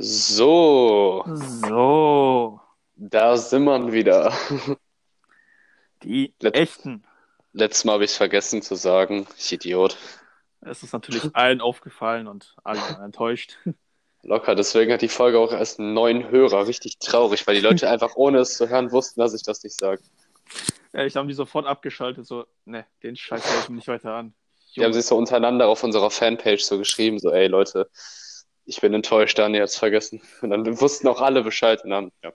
So, So, da sind wir wieder. die Let- echten. Letztes Mal habe ich es vergessen zu sagen. Ich Idiot. Es ist natürlich allen aufgefallen und alle enttäuscht. Locker, deswegen hat die Folge auch erst einen neuen Hörer. Richtig traurig, weil die Leute einfach ohne es zu hören wussten, dass ich das nicht sage. Ja, ich habe die sofort abgeschaltet, so, ne, den Scheiß höre ich mir nicht weiter an. Die haben sich so untereinander auf unserer Fanpage so geschrieben, so, ey Leute, ich bin enttäuscht, Daniel hat's vergessen. Und dann wussten auch alle Bescheid und dann, ja.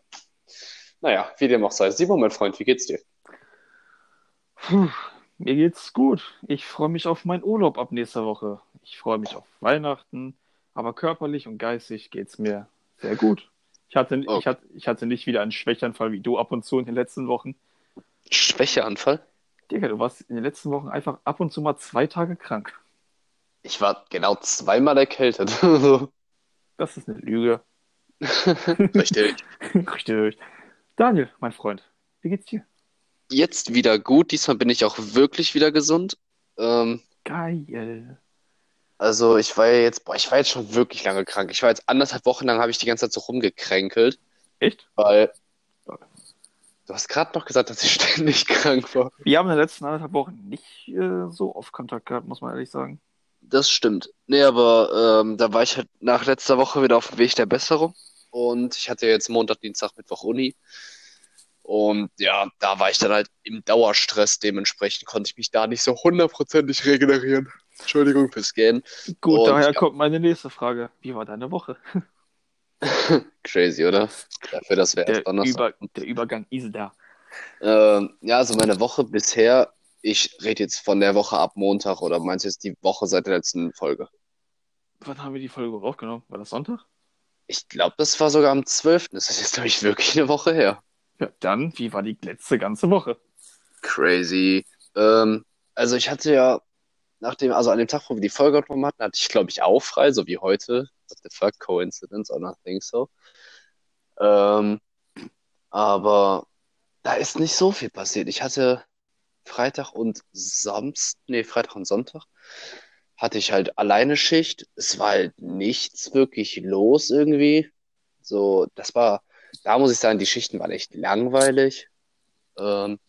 Naja, wie dem auch sei. Simon, mein Freund, wie geht's dir? Puh, mir geht's gut. Ich freue mich auf meinen Urlaub ab nächster Woche. Ich freue mich auf Weihnachten, aber körperlich und geistig geht's mir sehr gut. Ich hatte, Oh. ich hatte, ich hatte nicht wieder einen Schwächeanfall wie du ab und zu in den letzten Wochen. Schwächeanfall? Digga, du warst in den letzten Wochen einfach ab und zu mal zwei Tage krank. Ich war genau zweimal erkältet. Das ist eine Lüge. Richtig. Richtig. Daniel, mein Freund, wie geht's dir? Jetzt wieder gut. Diesmal bin ich auch wirklich wieder gesund. Ähm, Geil. also ich war ja jetzt, boah, ich war jetzt schon wirklich lange krank. Ich war jetzt anderthalb Wochen lang, habe ich die ganze Zeit so rumgekränkelt, Echt? weil du hast gerade noch gesagt, dass ich ständig krank war. Wir haben in den letzten anderthalb Wochen nicht äh, so oft Kontakt gehabt, muss man ehrlich sagen. Das stimmt. Nee, aber ähm, da war ich halt nach letzter Woche wieder auf dem Weg der Besserung. Und ich hatte jetzt Montag, Dienstag, Mittwoch Uni. Und ja, da war ich dann halt im Dauerstress. Dementsprechend konnte ich mich da nicht so hundertprozentig regenerieren. Entschuldigung fürs Gähnen. Gut, Und daher ja. kommt meine nächste Frage. Wie war deine Woche? Crazy, oder? Dafür, dass wir erst Donnerstag. Über, der Übergang ist da. Ähm, ja, also meine Woche bisher, ich rede jetzt von der Woche ab Montag oder meinst du jetzt die Woche seit der letzten Folge? Wann haben wir die Folge aufgenommen? War das Sonntag? Ich glaube, das war sogar am 12. Das ist jetzt, glaube ich, wirklich eine Woche her. Ja, dann, wie war die letzte ganze Woche? Crazy. Ähm, also ich hatte ja nach dem, also an dem Tag, wo wir die Folge aufgenommen hatten, hatte ich, glaube ich, auch frei, so wie heute. What the fuck, coincidence, I don't think so. Ähm, aber da ist nicht so viel passiert. Ich hatte Freitag und Samstag, nee, Freitag und Sonntag hatte ich halt alleine Schicht. Es war halt nichts wirklich los irgendwie. So, das war, da muss ich sagen, die Schichten waren echt langweilig. Ähm,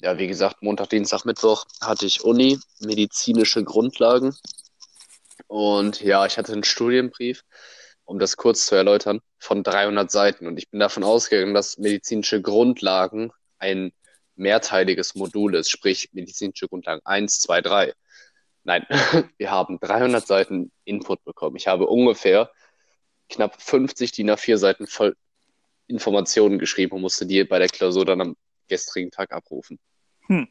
ja, wie gesagt, Montag, Dienstag, Mittwoch hatte ich Uni, medizinische Grundlagen. Und ja, ich hatte einen Studienbrief, um das kurz zu erläutern, von 300 Seiten. Und ich bin davon ausgegangen, dass medizinische Grundlagen ein mehrteiliges Modul ist, sprich medizinische Grundlagen 1, 2, 3. Nein, wir haben 300 Seiten Input bekommen. Ich habe ungefähr knapp 50 DIN A4 Seiten voll Informationen geschrieben und musste die bei der Klausur dann am gestrigen Tag abrufen. Hm.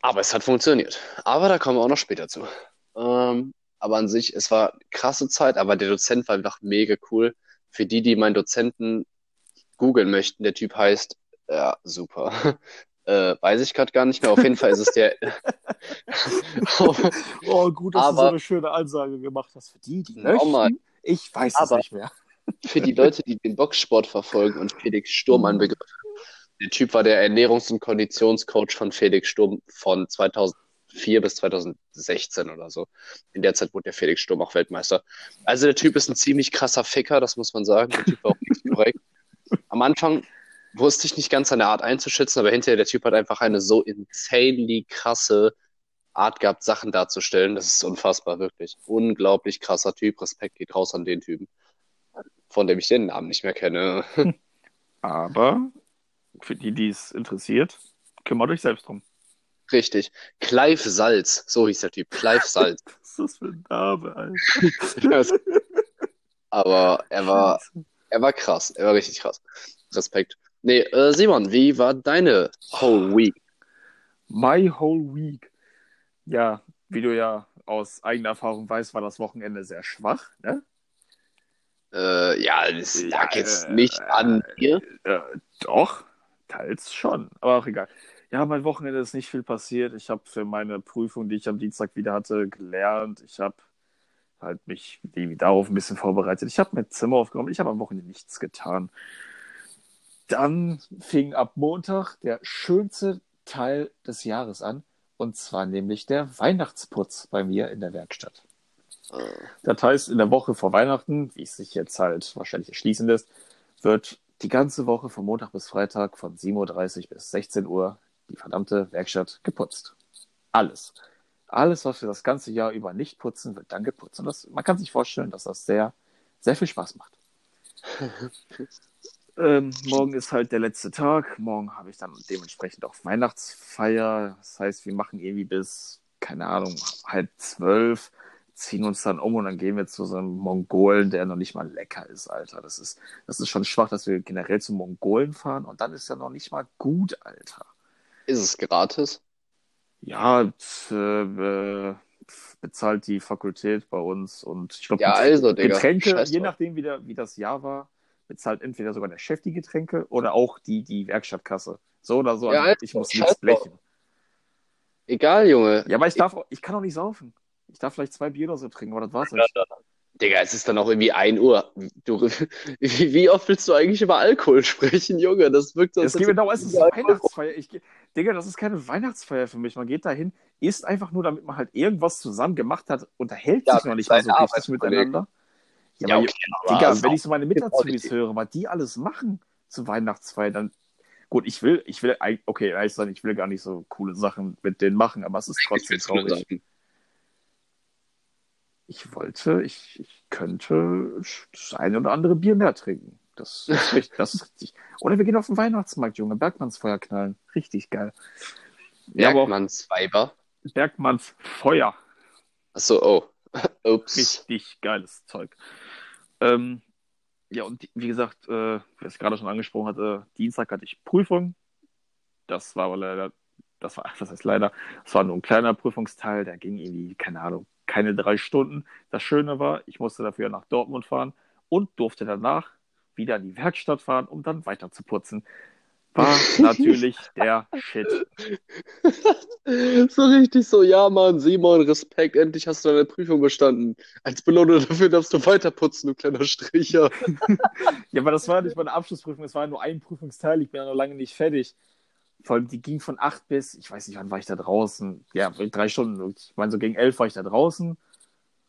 Aber es hat funktioniert. Aber da kommen wir auch noch später zu. Ähm, aber an sich, es war krasse Zeit, aber der Dozent war einfach mega cool. Für die, die meinen Dozenten googeln möchten, der Typ heißt, ja, super. Äh, weiß ich gerade gar nicht mehr. Auf jeden Fall ist es der. Oh, gut, dass du so Aber- eine schöne Ansage gemacht hast. Für die, die Nochmal. Ich weiß Aber- nicht mehr. für die Leute, die den Boxsport verfolgen und Felix Sturm ein Begriff. Der Typ war der Ernährungs- und Konditionscoach von Felix Sturm von 2004 bis 2016 oder so. In der Zeit wurde der Felix Sturm auch Weltmeister. Also der Typ ist ein ziemlich krasser Ficker, das muss man sagen. Der Typ war auch nicht korrekt. Am Anfang wusste ich nicht ganz seine Art einzuschätzen, aber hinterher der Typ hat einfach eine so insanely krasse Art gehabt, Sachen darzustellen. Das ist unfassbar, wirklich. Unglaublich krasser Typ. Respekt geht raus an den Typen von dem ich den Namen nicht mehr kenne. Aber für die, die es interessiert, kümmert euch selbst drum. Richtig. Clive Salz, so hieß der Typ. Clive Salz. Was ist das für ein Name, Alter? Aber er war, er war krass. Er war richtig krass. Respekt. Nee, äh, Simon, wie war deine whole week? My whole week. Ja, wie du ja aus eigener Erfahrung weißt, war das Wochenende sehr schwach. Ne? Äh, ja, das Ja, lag jetzt äh, nicht an dir. Äh, doch, teils schon, aber auch egal. Ja, mein Wochenende ist nicht viel passiert. Ich habe für meine Prüfung, die ich am Dienstag wieder hatte, gelernt. Ich habe halt mich darauf ein bisschen vorbereitet. Ich habe mein Zimmer aufgeräumt. Ich habe am Wochenende nichts getan. Dann fing ab Montag der schönste Teil des Jahres an. Und zwar nämlich der Weihnachtsputz bei mir in der Werkstatt. Das heißt, in der Woche vor Weihnachten, wie es sich jetzt halt wahrscheinlich erschließen lässt, wird die ganze Woche von Montag bis Freitag von 7.30 Uhr bis 16 Uhr die verdammte Werkstatt geputzt. Alles. Alles, was wir das ganze Jahr über nicht putzen, wird dann geputzt. Und das, man kann sich vorstellen, dass das sehr, sehr viel Spaß macht. ähm, morgen ist halt der letzte Tag. Morgen habe ich dann dementsprechend auch Weihnachtsfeier. Das heißt, wir machen irgendwie bis, keine Ahnung, halb zwölf, ziehen uns dann um und dann gehen wir zu so einem Mongolen, der noch nicht mal lecker ist, Alter. Das ist, das ist schon schwach, dass wir generell zum Mongolen fahren und dann ist er noch nicht mal gut, Alter. Ist es gratis? Ja, äh, bezahlt die Fakultät bei uns und ich glaube, Ja, also. Getränke, Scheiß je nachdem, wie, der, wie das Jahr war, bezahlt entweder sogar der Chef die Getränke oder auch die, die Werkstattkasse. So oder so. Ja, ich muss nichts blechen. Egal, Junge. Ja, aber ich darf, auch- ich kann auch nicht saufen. Ich darf vielleicht zwei Bier oder so trinken, aber das war's nicht. Digga, es ist dann auch irgendwie 1 Uhr. Du, wie, wie oft willst du eigentlich über Alkohol sprechen, Junge? Das wirkt so, Es als geht darum, es ist Weihnachtsfeier. Ich, Digga, das ist keine Weihnachtsfeier für mich. Man geht dahin, isst einfach nur, damit man halt irgendwas zusammen gemacht hat, unterhält Ja, sich noch nicht mal so richtig miteinander. Ja, Ja, okay, Digga, wenn ich so meine nicht- höre, was die alles machen zur Weihnachtsfeier, dann gut, ich will, ich will, okay, ehrlich sein, ich will gar nicht so coole Sachen mit denen machen, aber es ist trotzdem traurig. Ich wollte, ich, ich könnte das eine oder andere Bier mehr trinken. Das ist richtig, das ist richtig. Oder wir gehen auf den Weihnachtsmarkt, Junge, Bergmannsfeuer knallen. Richtig geil. Ja, aber auch Bergmanns Weiber. Bergmanns Feuer. Achso, oh. Ups. Richtig geiles Zeug. Ähm, ja, und wie gesagt, äh, ich gerade schon angesprochen hatte, Dienstag hatte ich Prüfung. Das war aber leider, das war, was heißt leider, das war nur ein kleiner Prüfungsteil, der ging irgendwie, keine Ahnung, keine drei Stunden. Das Schöne war, ich musste dafür nach Dortmund fahren und durfte danach wieder in die Werkstatt fahren, um dann weiter zu putzen. War natürlich der Shit. So richtig so, ja, Mann, Simon, Respekt, endlich hast du deine Prüfung bestanden. Als Belohnung dafür darfst du weiterputzen, du kleiner Stricher. Ja, aber das war nicht meine Abschlussprüfung, es war nur ein Prüfungsteil, ich bin ja noch lange nicht fertig. Vor allem, die ging von acht bis, ich weiß nicht, wann war ich da draußen? Ja, drei Stunden. Ich meine, so gegen elf war ich da draußen.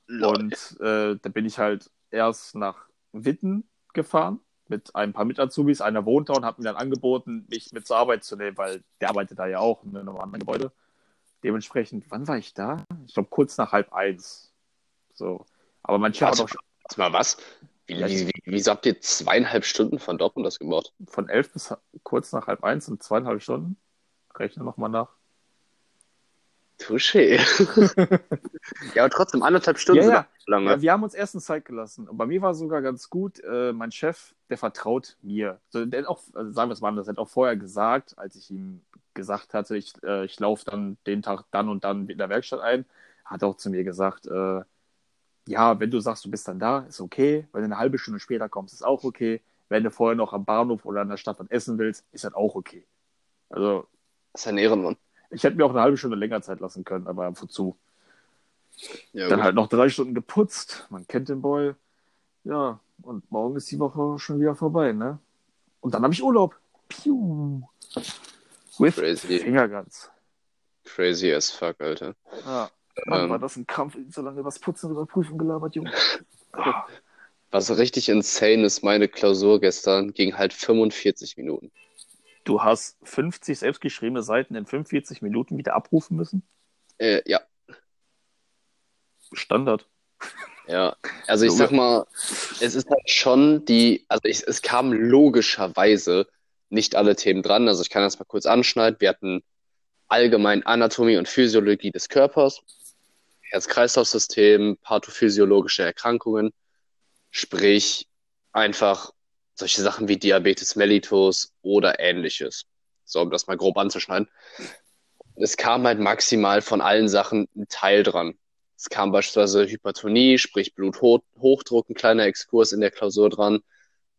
Und äh, da bin ich halt erst nach Witten gefahren mit ein paar Mitazubis. Einer wohnt da und hat mir dann angeboten, mich mit zur Arbeit zu nehmen, weil der arbeitet da ja auch in einem anderen Gebäude. Dementsprechend, wann war ich da? Ich glaube, kurz nach halb eins. So. Aber mein Chef hat Warte, mal, was? Wie, wie, wie, wieso habt ihr zweieinhalb Stunden von Dortmund das gemacht? von elf bis kurz nach halb eins und zweieinhalb Stunden. Rechne nochmal nach. Touché. ja, aber trotzdem anderthalb Stunden Ja, ja. lange. Ja, wir haben uns erstens Zeit gelassen. Und bei mir war es sogar ganz gut. Äh, mein Chef, der vertraut mir. So, der hat auch, also sagen wir es mal anders, der hat auch vorher gesagt, als ich ihm gesagt hatte, ich, äh, ich laufe dann den Tag dann und dann in der Werkstatt ein, hat auch zu mir gesagt, äh, ja, wenn du sagst, du bist dann da, ist okay. Wenn du eine halbe Stunde später kommst, ist auch okay. Wenn du vorher noch am Bahnhof oder in der Stadt was essen willst, ist das auch okay. Also, Das ist ein Ehrenmann. Ich hätte mir auch eine halbe Stunde länger Zeit lassen können, aber wozu? Ja, Dann gut. halt noch drei Stunden geputzt. Man kennt den Boy. Ja, und morgen ist die Woche schon wieder vorbei, ne? Und dann habe ich Urlaub. Piu. With Crazy. Fingerguns. Crazy as fuck, Alter. Ja. Mann, Ähm. war das ein Kampf, so lange was Putzen über Prüfung gelabert, Junge. Was richtig insane ist, meine Klausur gestern ging halt 45 Minuten. Du hast 50 selbstgeschriebene Seiten in 45 Minuten wieder abrufen müssen? Äh, ja, Standard. ja. Also ich sag mal, es ist halt schon die, also ich, es kamen logischerweise nicht alle Themen dran. Also ich kann das mal kurz anschneiden. Wir hatten allgemein Anatomie und Physiologie des Körpers, Herz-Kreislauf-System, pathophysiologische Erkrankungen, sprich einfach solche Sachen wie Diabetes mellitus oder ähnliches. So, um das mal grob anzuschneiden. Es kam halt maximal von allen Sachen ein Teil dran. Es kam beispielsweise Hypertonie, sprich Bluthochdruck, ein kleiner Exkurs in der Klausur dran,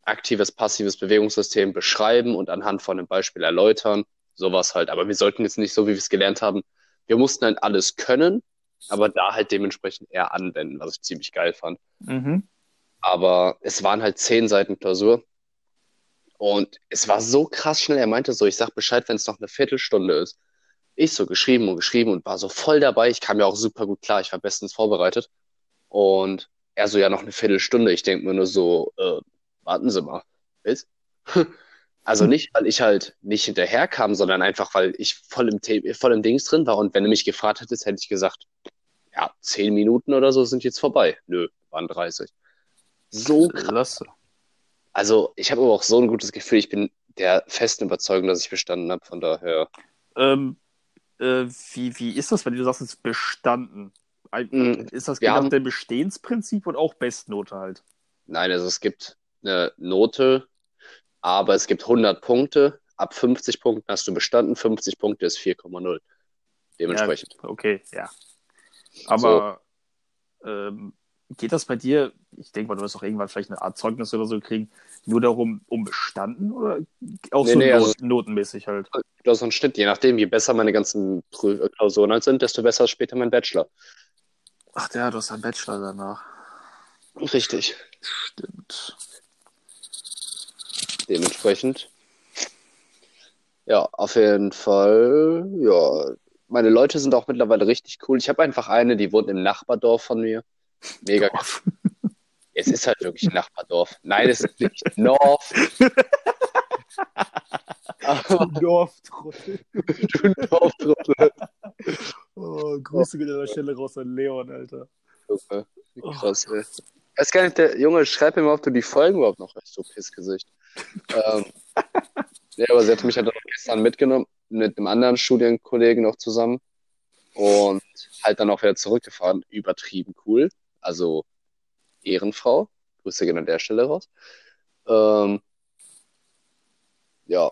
aktives, passives Bewegungssystem beschreiben und anhand von einem Beispiel erläutern. Sowas halt. Aber wir sollten jetzt nicht so, wie wir es gelernt haben. Wir mussten halt alles können, aber da halt dementsprechend eher anwenden, was ich ziemlich geil fand. Mhm. Aber es waren halt zehn Seiten Klausur. Und es war so krass schnell. Er meinte so, ich sag Bescheid, wenn es noch eine Viertelstunde ist. Ich so geschrieben und geschrieben und war so voll dabei. Ich kam ja auch super gut klar. Ich war bestens vorbereitet. Und er so, ja, noch eine Viertelstunde. Ich denke mir nur so, äh, warten Sie mal. Was? Also nicht, weil ich halt nicht hinterherkam, sondern einfach, weil ich voll im, voll im Dings drin war. Und wenn du mich gefragt hättest, hätte ich gesagt, ja, zehn Minuten oder so sind jetzt vorbei. Nö, waren 30. So krass. Also ich habe aber auch so ein gutes Gefühl. Ich bin der festen Überzeugung, dass ich bestanden habe. Von daher. Ähm, äh, wie, wie ist das, wenn du sagst, es bestanden? Mm, Ist das genau haben- dem Bestehensprinzip und auch Bestnote halt? Nein, also es gibt eine Note, aber es gibt 100 Punkte. Ab 50 Punkten hast du bestanden. 50 Punkte ist 4,0. Dementsprechend. Ja, okay, ja. Aber ähm, geht das bei dir, ich denke mal, du wirst auch irgendwann vielleicht eine Art Zeugnis oder so kriegen, nur darum, um bestanden oder auch Nee, so nee, not also- notenmäßig halt? Du hast so einen Schnitt. Je nachdem, je besser meine ganzen äh, Klausuren halt sind, desto besser ist später mein Bachelor. Ach ja, du hast einen Bachelor danach. Richtig. Stimmt. Dementsprechend. Ja, auf jeden Fall. Ja, meine Leute sind auch mittlerweile richtig cool. Ich habe einfach eine, die wohnt im Nachbardorf von mir. Mega. Dorf. Es ist halt wirklich ein Nachbardorf. Nein, es ist nicht North. Aber Dorftrottel. du Dorftrottel. Oh, Grüße gehen an der Stelle raus an Leon, Alter. Junge, wie Krass, ey. Weiß gar nicht, der Junge, schreib mir mal, ob du die Folgen überhaupt noch hast, so Pissgesicht. ähm, ja, aber sie hat mich halt auch gestern mitgenommen, mit einem anderen Studienkollegen noch zusammen und halt dann auch wieder zurückgefahren. Übertrieben cool. Also Ehrenfrau. Grüße gehen an der Stelle raus. Ähm, ja,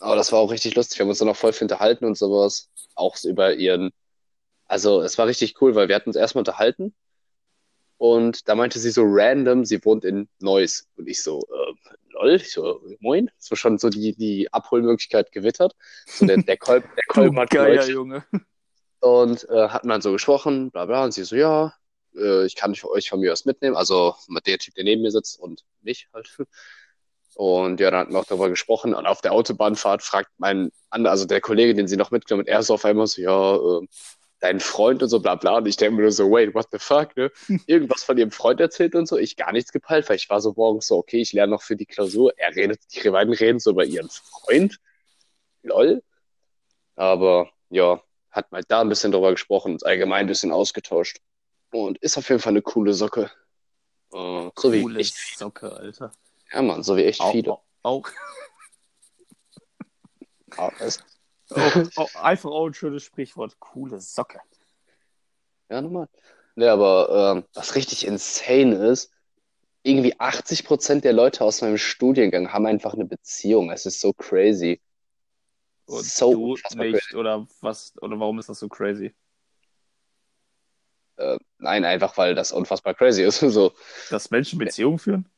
aber das war auch richtig lustig. Wir haben uns dann auch voll viel unterhalten und sowas. Auch über ihren. Also, es war richtig cool, weil wir hatten uns erstmal unterhalten. Und da meinte sie so random, sie wohnt in Neuss. Und ich so, äh, lol, ich so, moin. So schon so die, die Abholmöglichkeit gewittert. So der, der Kolb, der Kolb hat Geiler. Junge. Und äh, hatten dann so gesprochen, bla bla. Und sie so, ja, äh, ich kann für euch von mir was mitnehmen. Also mit der Typ, der neben mir sitzt und mich halt. Und ja, dann hatten wir auch darüber gesprochen. Und auf der Autobahnfahrt fragt mein also der Kollege, den sie noch mitgenommen hat, er so auf einmal so, ja, äh, dein Freund und so bla bla. Und ich denke mir nur so, wait, what the fuck, ne? Irgendwas von ihrem Freund erzählt und so. Ich gar nichts gepeilt, weil ich war so morgens so, okay, ich lerne noch für die Klausur. Er redet, die beiden reden so über ihren Freund. Lol. Aber ja, hat mal da ein bisschen drüber gesprochen, uns allgemein ein bisschen ausgetauscht. Und ist auf jeden Fall eine coole Socke. Äh, so wie Coole echt, Socke, Alter. ja Mann, so wie echt Auch, viele. auch, auch, auch, auch einfach auch ein schönes Sprichwort. Coole Socke. Ja, normal. Ne, aber ähm, was richtig insane ist, irgendwie 80% der Leute aus meinem Studiengang haben einfach eine Beziehung. Es ist so crazy. Und so du nicht, oder was, oder warum ist das so crazy? Äh, nein, einfach weil das unfassbar crazy ist. So, Dass Menschen Beziehungen führen?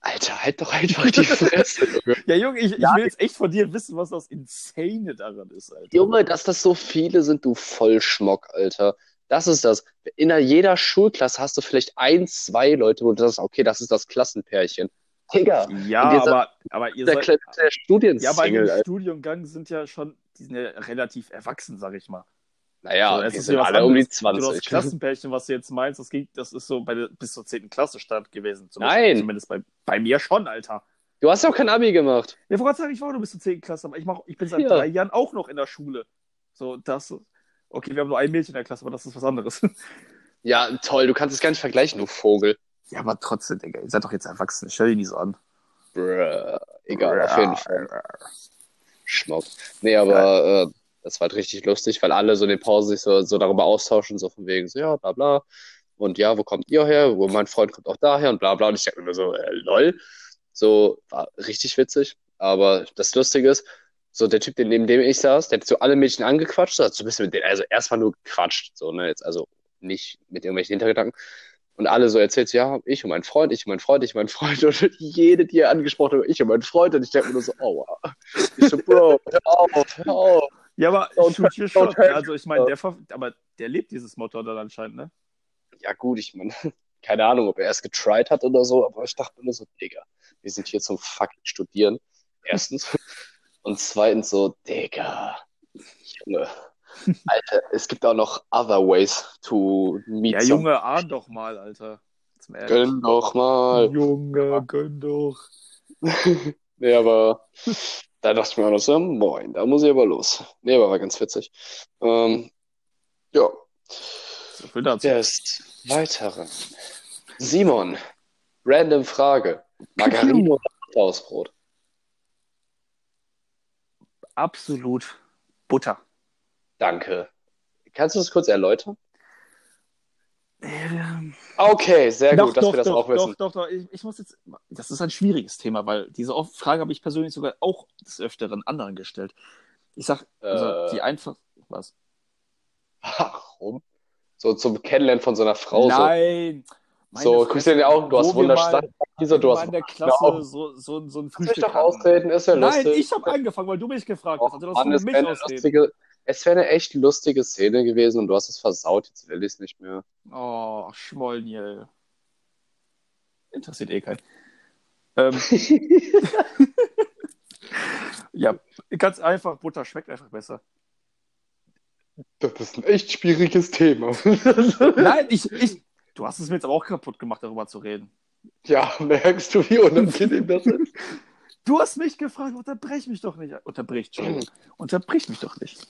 Alter, halt doch einfach die Fresse. Ja, Junge, ich, ich Ja. will jetzt echt von dir wissen, was das Insane daran ist, Alter. Junge, dass das so viele sind, du Vollschmock, Alter. Das ist das. In jeder Schulklasse hast du vielleicht ein, zwei Leute, wo du sagst, okay, das ist das Klassenpärchen. Digga, Ja, aber, aber ihr der, seid, der ja, aber in Studiensingle, dem. Studiengang sind ja schon, die sind ja relativ erwachsen, sag ich mal. Naja, So, es die ist sind alle um die anderes. Du, das 20. Klassenpärchen, was du jetzt meinst, das, ging, das ist so bei der, bis zur 10. Klasse Stand gewesen. Zum Nein. Beispiel. Zumindest bei, bei mir schon, Alter. Du hast ja auch kein Abi gemacht. Ja, vor Gott sagen, ich war nur bis zur 10. Klasse, aber ich, mach, ich bin seit Ja. drei Jahren auch noch in der Schule. So, das. Okay, wir haben nur ein Mädchen in der Klasse, aber das ist was anderes. Ja, toll, du kannst es gar nicht vergleichen, du Vogel. ja, aber trotzdem, Digga, ihr seid doch jetzt erwachsen. Stell dich nie so an. Bruh. Egal, auf jeden Fall. Schmuck. Nee, aber äh, das war halt richtig lustig, weil alle so in den Pausen sich so, so darüber austauschen, so von wegen, so, ja, bla bla. Und ja, wo kommt ihr her? Wo mein Freund kommt auch daher und bla bla. Und ich dachte mir so, äh, lol. So, war richtig witzig. Aber das Lustige ist, so der Typ, neben dem ich saß, der hat so alle Mädchen angequatscht, so hat so ein bisschen mit denen, also erstmal nur gequatscht, so, ne, jetzt also nicht mit irgendwelchen Hintergedanken. Und alle so erzählt, so, ja, ich und mein Freund, ich und mein Freund, ich und mein Freund. Und jede, die er angesprochen hat, ich und mein Freund. Und ich denke mir nur so, oh, wow. Ich so, Bro, hör auf, hör auf. Ja, aber shoot shot. Also ich meine, der aber der lebt dieses Motto dann anscheinend, ne? Ja, gut, ich meine, keine Ahnung, ob er es getried hat oder so, aber ich dachte mir nur so, Digga, wir sind hier zum fucking Studieren. Erstens. Und zweitens so, Digga, Junge. Alter, es gibt auch noch other ways to meet Ja, some- Junge, ahn doch mal, Alter. Gönn doch mal. Junge, gönn doch. Nee, aber da dachte ich mir auch noch so, moin, da muss ich aber los. Nee, aber war ganz witzig. Ähm, ja, So viel dazu. des Weiteren. Simon, random Frage. Margarine oder Butter aus Brot? Absolut Butter. Danke. Kannst du das kurz erläutern? Ähm, Okay, sehr doch, gut, dass doch, wir das doch, auch wissen. doch, doch, doch. Ich, ich muss jetzt. Das ist ein schwieriges Thema, weil diese Frage habe ich persönlich sogar auch des Öfteren anderen gestellt. Ich sag, also Äh. die einfach. Was? Warum? So zum Kennenlernen von so einer Frau. Nein! So, guckst du dir Augen, du hast Sachen. Wieso, du hast in der Genau. Klasse so, so, so ein Frühstück doch hatten. ausreden, ist ja Nein, lustig. ich habe angefangen, weil du mich gefragt hast. Also, das Mann, du es mich ausreden. lustige, es wär eine echt lustige Szene gewesen und du hast es versaut, jetzt will ich es nicht mehr. Oh, Schmollniel. Interessiert eh keinen. Ähm, ja, ganz einfach, Butter schmeckt einfach besser. Das ist ein echt schwieriges Thema. Nein, ich, ich. Du hast es mir jetzt aber auch kaputt gemacht, darüber zu reden. ja, merkst du, wie unangenehm das ist? Du hast mich gefragt, unterbrech mich doch nicht. Unterbrich, Entschuldigung. Unterbrich mich doch nicht.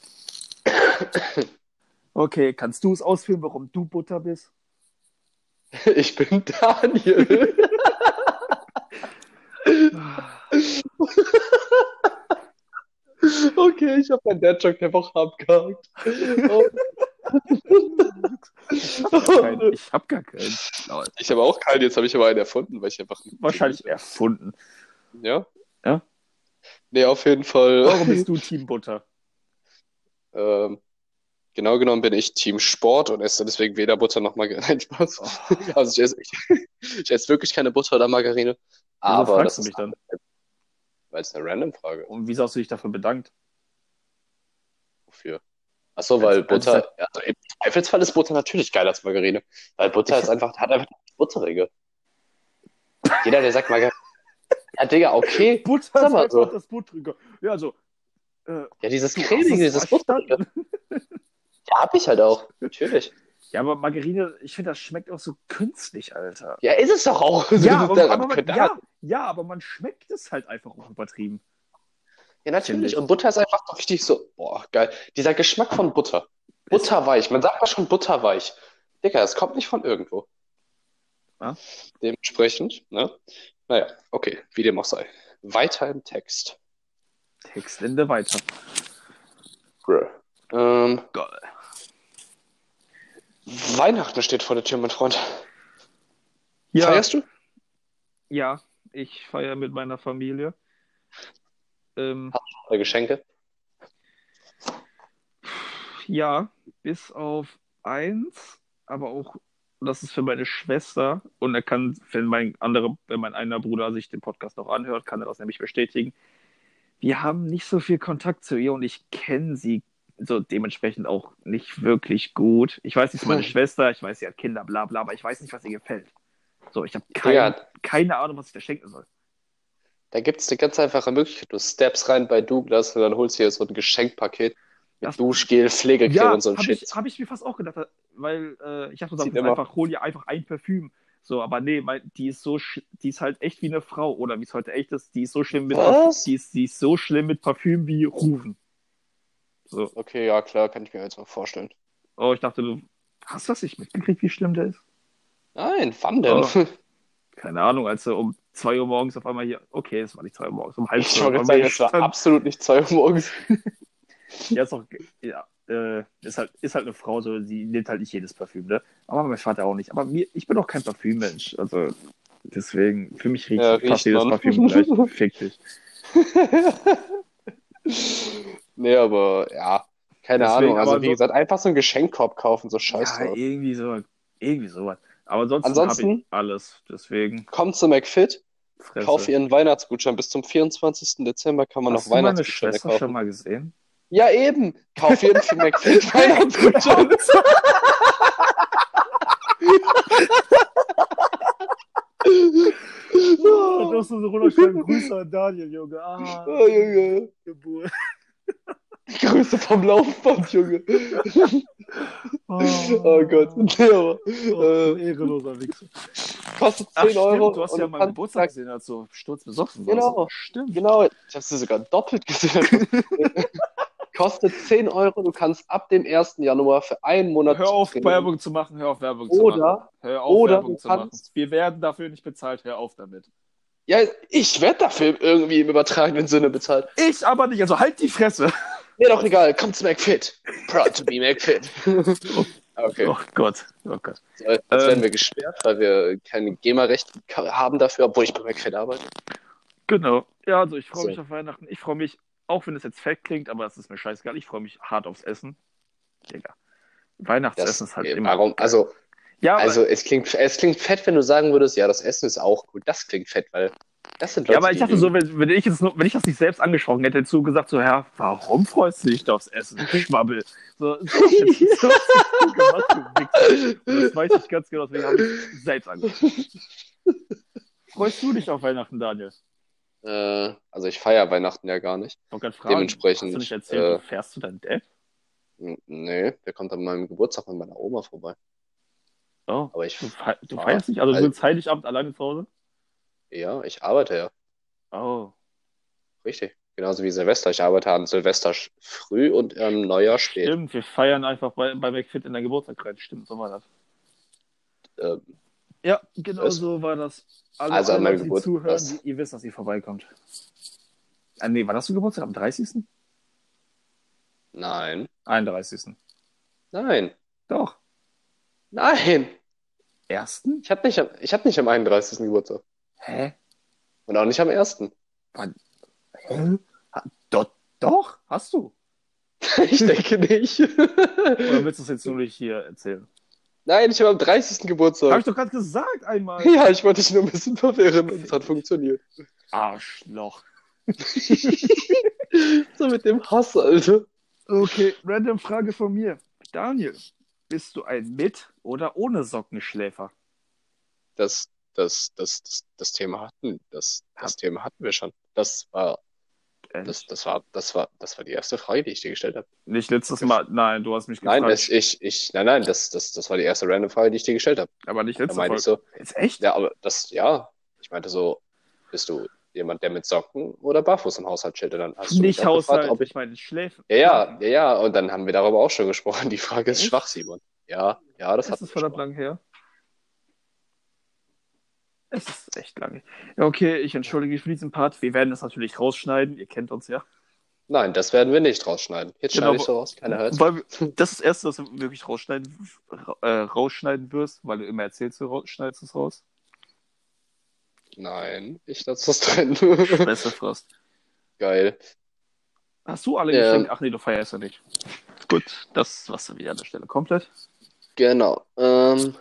Okay, kannst du es ausführen, warum du Butter bist? Ich bin Daniel. Okay, ich habe meinen Dad-Joke der Woche abgehakt. Oh. Kein, ich habe gar keinen. Ich habe auch keinen, jetzt habe ich aber einen erfunden, weil ich einfach. Wahrscheinlich erfunden. Ja? Ja. Nee, auf jeden Fall. Warum bist du Team Butter? Ähm, genau genommen bin ich Team Sport und esse deswegen weder Butter noch Margarine. Nein, Spaß. Oh. Also ich esse, ich, ich esse wirklich keine Butter oder Margarine. Wieso Aber fragst das du mich dann? weil es eine random Frage Und wieso hast du dich dafür bedankt? Wofür? Achso, weil Also- Butter, also im Zweifelsfall ist Butter natürlich geiler als Margarine. Weil Butter ist einfach, hat einfach das Butterige. Jeder, der sagt Margarine, ja, Digga, okay. Butter ist einfach so. das Buttrige. Ja, also. Äh, Ja, dieses cremige, es dieses Butterige. Ja, hab ich halt auch. Natürlich. Ja, aber Margarine, ich finde, das schmeckt auch so künstlich, Alter. Ja, ist es doch auch. Ja, aber, aber man, ja, ja, aber man schmeckt es halt einfach auch übertrieben. Ja, natürlich. ich. Und Butter ist einfach so richtig so, boah, geil. Dieser Geschmack von Butter. Butterweich. Man sagt mal schon butterweich. Digga, das kommt nicht von irgendwo. Ja. Dementsprechend, ne? Naja, okay, wie dem auch sei. Weiter im Text. Textende weiter. Bruh. Ähm, Geil. Weihnachten steht vor der Tür, mein Freund. Ja, Feierst du? ja, ich feiere mit meiner Familie. Ähm, Oder Geschenke? ja, bis auf eins, aber auch, das ist für meine Schwester. Und er kann, wenn mein anderer, wenn mein einer Bruder sich den Podcast noch anhört, kann er das nämlich bestätigen. Wir haben nicht so viel Kontakt zu ihr und ich kenne sie so dementsprechend auch nicht wirklich gut. Ich weiß, sie ist meine Hm. Schwester, ich weiß, sie hat Kinder, bla bla, aber ich weiß nicht, was ihr gefällt. So, ich habe kein, Digga, keine Ahnung, was ich da schenken soll. da gibt's eine ganz einfache Möglichkeit. Du steppst rein bei Douglas und dann holst du dir so ein Geschenkpaket mit Das- Duschgel, Pflegecreme Ja, und so ein habe Shit. ich, hab ich mir fast auch gedacht, weil äh, ich das immer- einfach, hol dir einfach ein Parfüm. So, aber nee, mein, die ist so, die ist halt echt wie eine Frau, oder wie es heute echt ist, die ist so schlimm mit, Was? die ist, die ist so schlimm mit Parfüm wie Rufen. So, Okay, ja, klar, kann ich mir jetzt auch vorstellen. oh, ich dachte, du hast das nicht mitgekriegt, wie schlimm der ist? Nein, wann denn? Oh. Keine Ahnung, als er um 2 Uhr morgens auf einmal hier, okay, es war nicht 2 Uhr morgens, um halb Ich zwei wollte auf gerade einmal sagen, es war absolut nicht 2 Uhr morgens. Ja, ist auch, ja, äh, ist halt, ist halt eine Frau, so, sie nimmt halt nicht jedes Parfüm, ne? Aber mein Vater auch nicht. Aber mir, ich bin auch kein Parfümmensch. Also, deswegen, für mich riecht Ja, fast jedes. Parfüm gleich. Fick dich. Nee, aber ja, keine Deswegen, Ahnung. Also, wie so- gesagt, einfach so einen Geschenkkorb kaufen, so scheiß Ja, drauf. irgendwie so, irgendwie sowas. Aber ansonsten, Ansonsten? habe ich alles. Deswegen, Kommt zu McFit, Fresse. kauf ihren Weihnachtsgutschein. Bis zum 24. Dezember kann man Hast noch du meine Weihnachtsgutscheine Schwester kaufen. schon mal gesehen? Ja, eben. Kauf jeden für McFit Weihnachtsgutschein. Du hast so runterschreiben, Grüße an Daniel, Junge. Ah, Oh, Junge. Geburt. Grüße vom Laufband, Junge. Oh, Oh Gott. Nee, aber, Oh, äh, ehrenloser Wichser. kostet 10 Ach, stimmt, Euro. du hast und ja mal kannst Geburtstag gesehen, als du sturzbesoffen Genau. warst. Stimmt. Genau, ich habe sie sogar doppelt gesehen. Kostet 10 Euro, du kannst ab dem 1. Januar für einen Monat Hör auf, trainieren. Werbung zu machen, hör auf, Werbung zu machen. Oder, Hör auf, oder Werbung zu machen. Wir werden dafür nicht bezahlt, hör auf damit. ja, ich werde dafür irgendwie im übertragenen Sinne bezahlt. Ich aber nicht, also halt die Fresse. Mir doch egal, komm zu McFit. Proud to be McFit. okay, Oh Gott, oh Gott. so, jetzt Ähm. werden wir gesperrt, weil wir kein GEMA-Recht haben dafür, obwohl ich bei McFit arbeite. Genau. Ja, also ich freue So. mich auf Weihnachten. Ich freue mich, auch wenn es jetzt fett klingt, aber es ist mir scheißegal. Ich freue mich hart aufs Essen. Digga. Weihnachtsessen ist halt äh, immer. warum, also, ja, also es klingt, es klingt fett, wenn du sagen würdest, ja, das Essen ist auch gut. Das klingt fett, weil das sind Leute, ja, aber ich dachte so, wenn, wenn ich jetzt nur, wenn ich das nicht selbst angesprochen hätte, hätte ich so gesagt, so, Herr, warum freust du dich aufs Essen? Schwabbel. So, so, jetzt- so du gemacht, du Das weiß ich ganz genau, deswegen habe ich selbst angesprochen. Freust du dich auf Weihnachten, Daniel? Äh, also ich feiere Weihnachten ja gar nicht. Ich gerade fragen, Dementsprechend, hast du nicht erzählt, äh, du fährst zu deinem Dad? Nee, der kommt an meinem Geburtstag mit meiner Oma vorbei. Oh, Aber ich, du, fe du feierst nicht? Also du bist Heiligabend alleine zu Hause? ja, ich arbeite ja. Oh, Richtig. Genauso wie Silvester. Ich arbeite an Silvester früh und am Neujahr spät. stimmt, wir feiern einfach bei, bei McFit in der Geburtstag rein. Stimmt, so war das. Ähm, Ja, genau Was? so war das. Alle, Also an alle meinem Leute, die Geburtstag- zuhören, die, ihr wisst, dass ihr vorbeikommt. Ah, nee, war das so Geburtstag am 30.? nein. 31. Nein. Doch. Nein. Ersten? Ich hatte nicht, am- ich hatte nicht am 31. Geburtstag. Hä? Und auch nicht am 1. Hä? Ha- Doch, doch, hast du. ich denke nicht. Oder willst du es jetzt nur nicht hier erzählen? Nein, ich habe am 30. Habe Geburtstag. ich doch gerade gesagt einmal. Ja, ich wollte dich nur ein bisschen verwirren und es hat funktioniert. Arschloch. So mit dem Hass, Alter. Okay, random Frage von mir. Daniel, bist du ein mit oder ohne Sockenschläfer? Das, das, das, das, das Thema hatten, das, das Thema hatten wir schon. Das war, das, das war, das war, das war die erste Frage, die ich dir gestellt habe. Nicht letztes Mal. Nein, du hast mich gefragt. Nein, das, ich, ich, nein, nein, das, das, das war die erste random Frage, die ich dir gestellt habe. aber nicht Da letzte meinte Folge. ich so, Jetzt echt? ja, aber das, ja, ich meinte so, bist du jemand, der mit Socken oder barfuß im Haushalt chillt? Und dann hast du nicht auch gefragt, Haushalt, ob ich, ich meine Schläfe. ja, ja, ja, ja, und dann haben wir darüber auch schon gesprochen. Die Frage ist Echt? schwach, Simon. Ja, ja, das Das hat ist verdammt lang her. Es ist echt lange. Okay, ich entschuldige mich für diesen Part. Wir werden das natürlich rausschneiden. Ihr kennt uns ja. Nein, das werden wir nicht rausschneiden. Jetzt Genau, schneide ich so raus, keiner hört's. Weil das ist das Erste, was du wirklich rausschneiden, äh, rausschneiden wirst, weil du immer erzählst, du schneidest es raus. Nein, ich lasse das drin. Schwester Frost. Geil. Hast du alle Ähm. Geschenke? Ach nee, du feierst ja nicht. Gut, das war's dann wieder an der Stelle komplett. Genau. Ähm,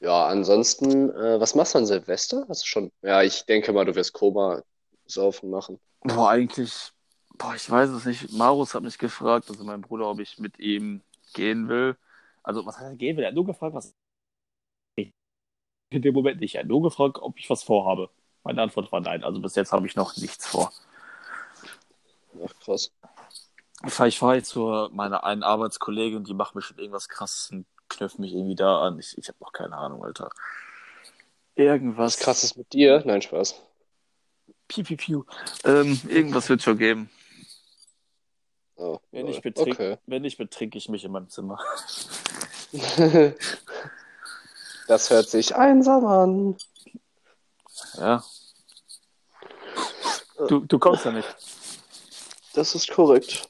ja, ansonsten, äh, was machst du an Silvester? Hast du schon? Ja, ich denke mal, du wirst Koma saufen machen. Boah, eigentlich, boah, ich weiß es nicht. Marus hat mich gefragt, also mein Bruder, ob ich mit ihm gehen will. Also, was heißt gehen will? Er hat nur gefragt, was. In dem Moment nicht. Er hat nur gefragt, ob ich was vorhabe. Meine Antwort war nein. Also bis jetzt habe ich noch nichts vor. Ach, krass. Ich fahre ich jetzt zu meiner einen Arbeitskollegin, die macht mir schon irgendwas krasses und knüpft mich irgendwie da an. Ich, ich habe noch keine Ahnung, Alter. Irgendwas. Was krasses mit dir? Nein, Spaß. Piu, piu, piu. Ähm, irgendwas wird schon geben. Oh, Wenn ich betrink, Okay. wenn nicht, betrinke ich mich in meinem Zimmer. Das hört sich einsam an. Ja. Du, du kommst ja nicht. Das ist korrekt.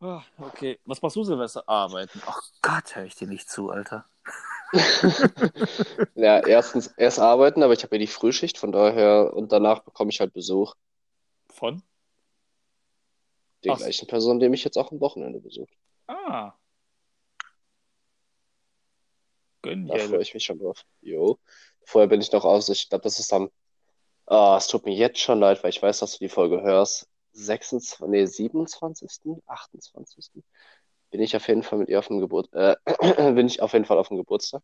Ah, Okay. Was machst du, Silvester? Arbeiten. Ach Gott, höre ich dir nicht zu, Alter. Ja, erstens erst arbeiten, aber ich habe ja die Frühschicht, von daher und danach bekomme ich halt Besuch. Von? Ach so. gleichen Person, die mich jetzt auch am Wochenende besucht. Ah. Gönn Da freue dir. ich mich schon drauf. Jo. Vorher bin ich noch aus. Ich glaube, das ist am. Ah, es tut mir jetzt schon leid, weil ich weiß, dass du die Folge hörst. 26, nee, 27., 28. Bin ich auf jeden Fall mit ihr auf dem Geburt, äh, bin ich auf jeden Fall auf dem Geburtstag.